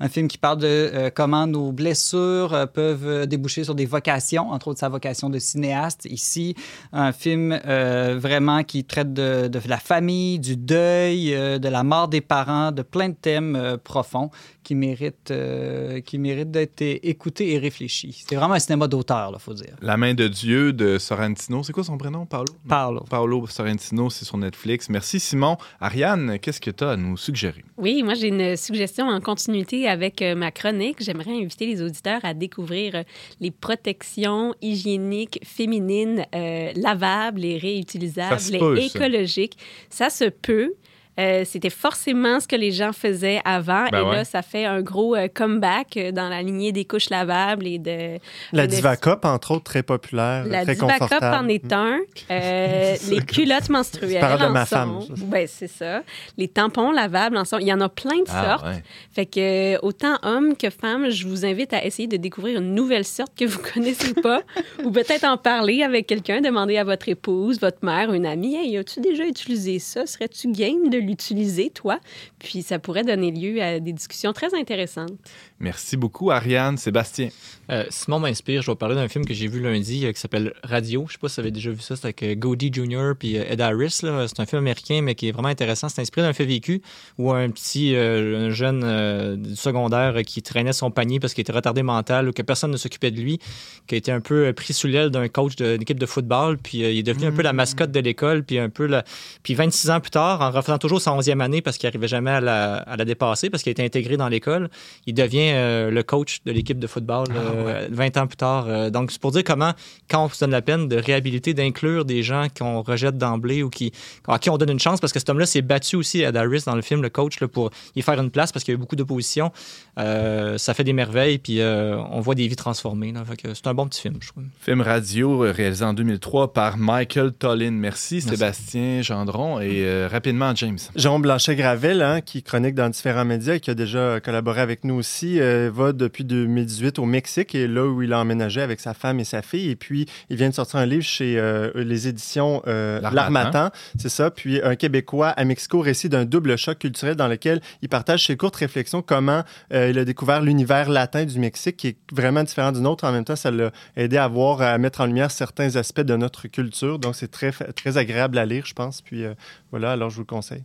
Un film qui parle de euh, comment nos blessures euh, peuvent euh, déboucher sur des vocations, entre autres sa vocation de cinéaste. Ici, un film euh, vraiment qui traite de, de la famille, du deuil, euh, de la mort des parents, de plein de thèmes euh, profonds qui méritent, euh, qui méritent d'être écoutés et réfléchis. C'est vraiment un cinéma d'auteur, il faut dire. La main de Dieu de Sorrentino. C'est quoi son prénom, Paolo? Paolo. Paolo Sorrentino, c'est sur Netflix. Merci, Simon. Ariane, qu'est-ce que tu as à nous suggérer? Oui, moi j'ai une suggestion en continuité avec euh, ma chronique. J'aimerais inviter les auditeurs à découvrir euh, les protections hygiéniques féminines euh, lavables et réutilisables et ça. écologiques. Ça se peut. Euh, C'était forcément ce que les gens faisaient avant. Ben et ouais. là, ça fait un gros euh, comeback euh, dans la lignée des couches lavables et de, La de- Diva Cup, entre autres, très populaire, la très Diva Cup confortable. en est un. Euh, les culottes menstruelles Tu parles de ma sont. femme. Ben, c'est ça. Les tampons lavables en sont. Il y en a plein de sortes. ouais. Fait que autant hommes que femmes, je vous invite à essayer de découvrir une nouvelle sorte que vous connaissez pas ou peut-être en parler avec quelqu'un, demander à votre épouse, votre mère, une amie, hey, as-tu déjà utilisé ça? Serais-tu game de l'utiliser toi Puis ça pourrait donner lieu à des discussions très intéressantes. Merci beaucoup, Ariane. Sébastien. Euh, Simon m'inspire. Je vais parler d'un film que j'ai vu lundi euh, qui s'appelle Radio. Je sais pas si vous avez déjà vu ça. C'est avec euh, Goldie Jr. puis euh, Ed Harris. C'est un film américain, mais qui est vraiment intéressant. C'est inspiré d'un fait vécu où un petit euh, un jeune euh, du secondaire qui traînait son panier parce qu'il était retardé mental ou que personne ne s'occupait de lui, qui a été un peu pris sous l'aile d'un coach de- d'équipe de football. Puis euh, il est devenu un peu la mascotte de l'école. Puis un peu la... Puis 26 ans plus tard, en refaisant toujours sa 11e année parce qu'il n'arrivait jamais à la, à la dépasser, parce qu'il a été intégré dans l'école, il devient euh, le coach de l'équipe de football euh, 20 ans plus tard. Euh, donc, c'est pour dire comment, quand on se donne la peine de réhabiliter, d'inclure des gens qu'on rejette d'emblée ou qui, à qui on donne une chance, parce que cet homme-là s'est battu aussi à Harris dans le film, le coach, là, pour y faire une place parce qu'il y a eu beaucoup d'opposition. Euh, ça fait des merveilles, puis euh, on voit des vies transformées. là. Fait que c'est un bon petit film, je trouve. Film radio euh, réalisé en 2003 par Michael Tollin. Merci, Sébastien Gendron. Et euh, rapidement, James. Jérôme Blanchet-Gravel, hein, qui chronique dans différents médias et qui a déjà collaboré avec nous aussi, euh, va depuis 2018 au Mexique et là où il a emménagé avec sa femme et sa fille. Et puis, il vient de sortir un livre chez euh, les éditions euh. L'Armatan, c'est ça. Puis, un Québécois à Mexico, récit d'un double choc culturel dans lequel il partage ses courtes réflexions, comment il a découvert l'univers latin du Mexique, qui est vraiment différent du nôtre. En même temps, ça l'a aidé à voir, à mettre en lumière certains aspects de notre culture. Donc, c'est très, très agréable à lire, je pense. Puis, voilà, alors je vous le conseille.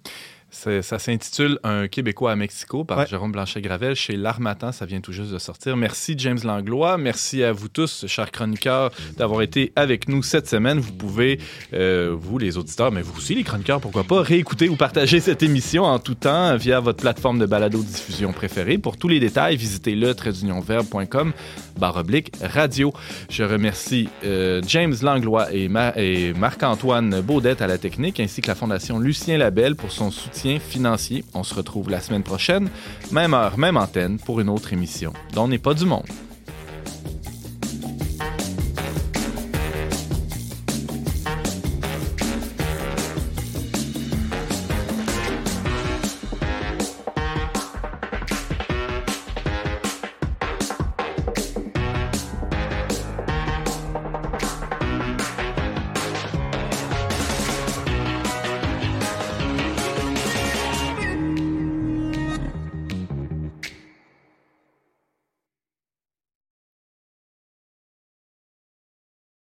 Ça s'intitule Un Québécois à Mexico par Ouais. Jérôme Blanchet-Gravel chez L'Armatan. Ça vient tout juste de sortir. Merci, James Langlois. Merci à vous tous, chers chroniqueurs, d'avoir été avec nous cette semaine. Vous pouvez, euh, vous les auditeurs, mais vous aussi les chroniqueurs, pourquoi pas, réécouter ou partager cette émission en tout temps via votre plateforme de balado-diffusion préférée. Pour tous les détails, visitez le traitdunionverbe.com barre oblique radio. Je remercie euh, James Langlois et, Ma- et Marc-Antoine Baudette à la technique, ainsi que la Fondation Lucien Labelle pour son On se retrouve la semaine prochaine, même heure, même antenne, pour une autre émission dont n'est pas du monde.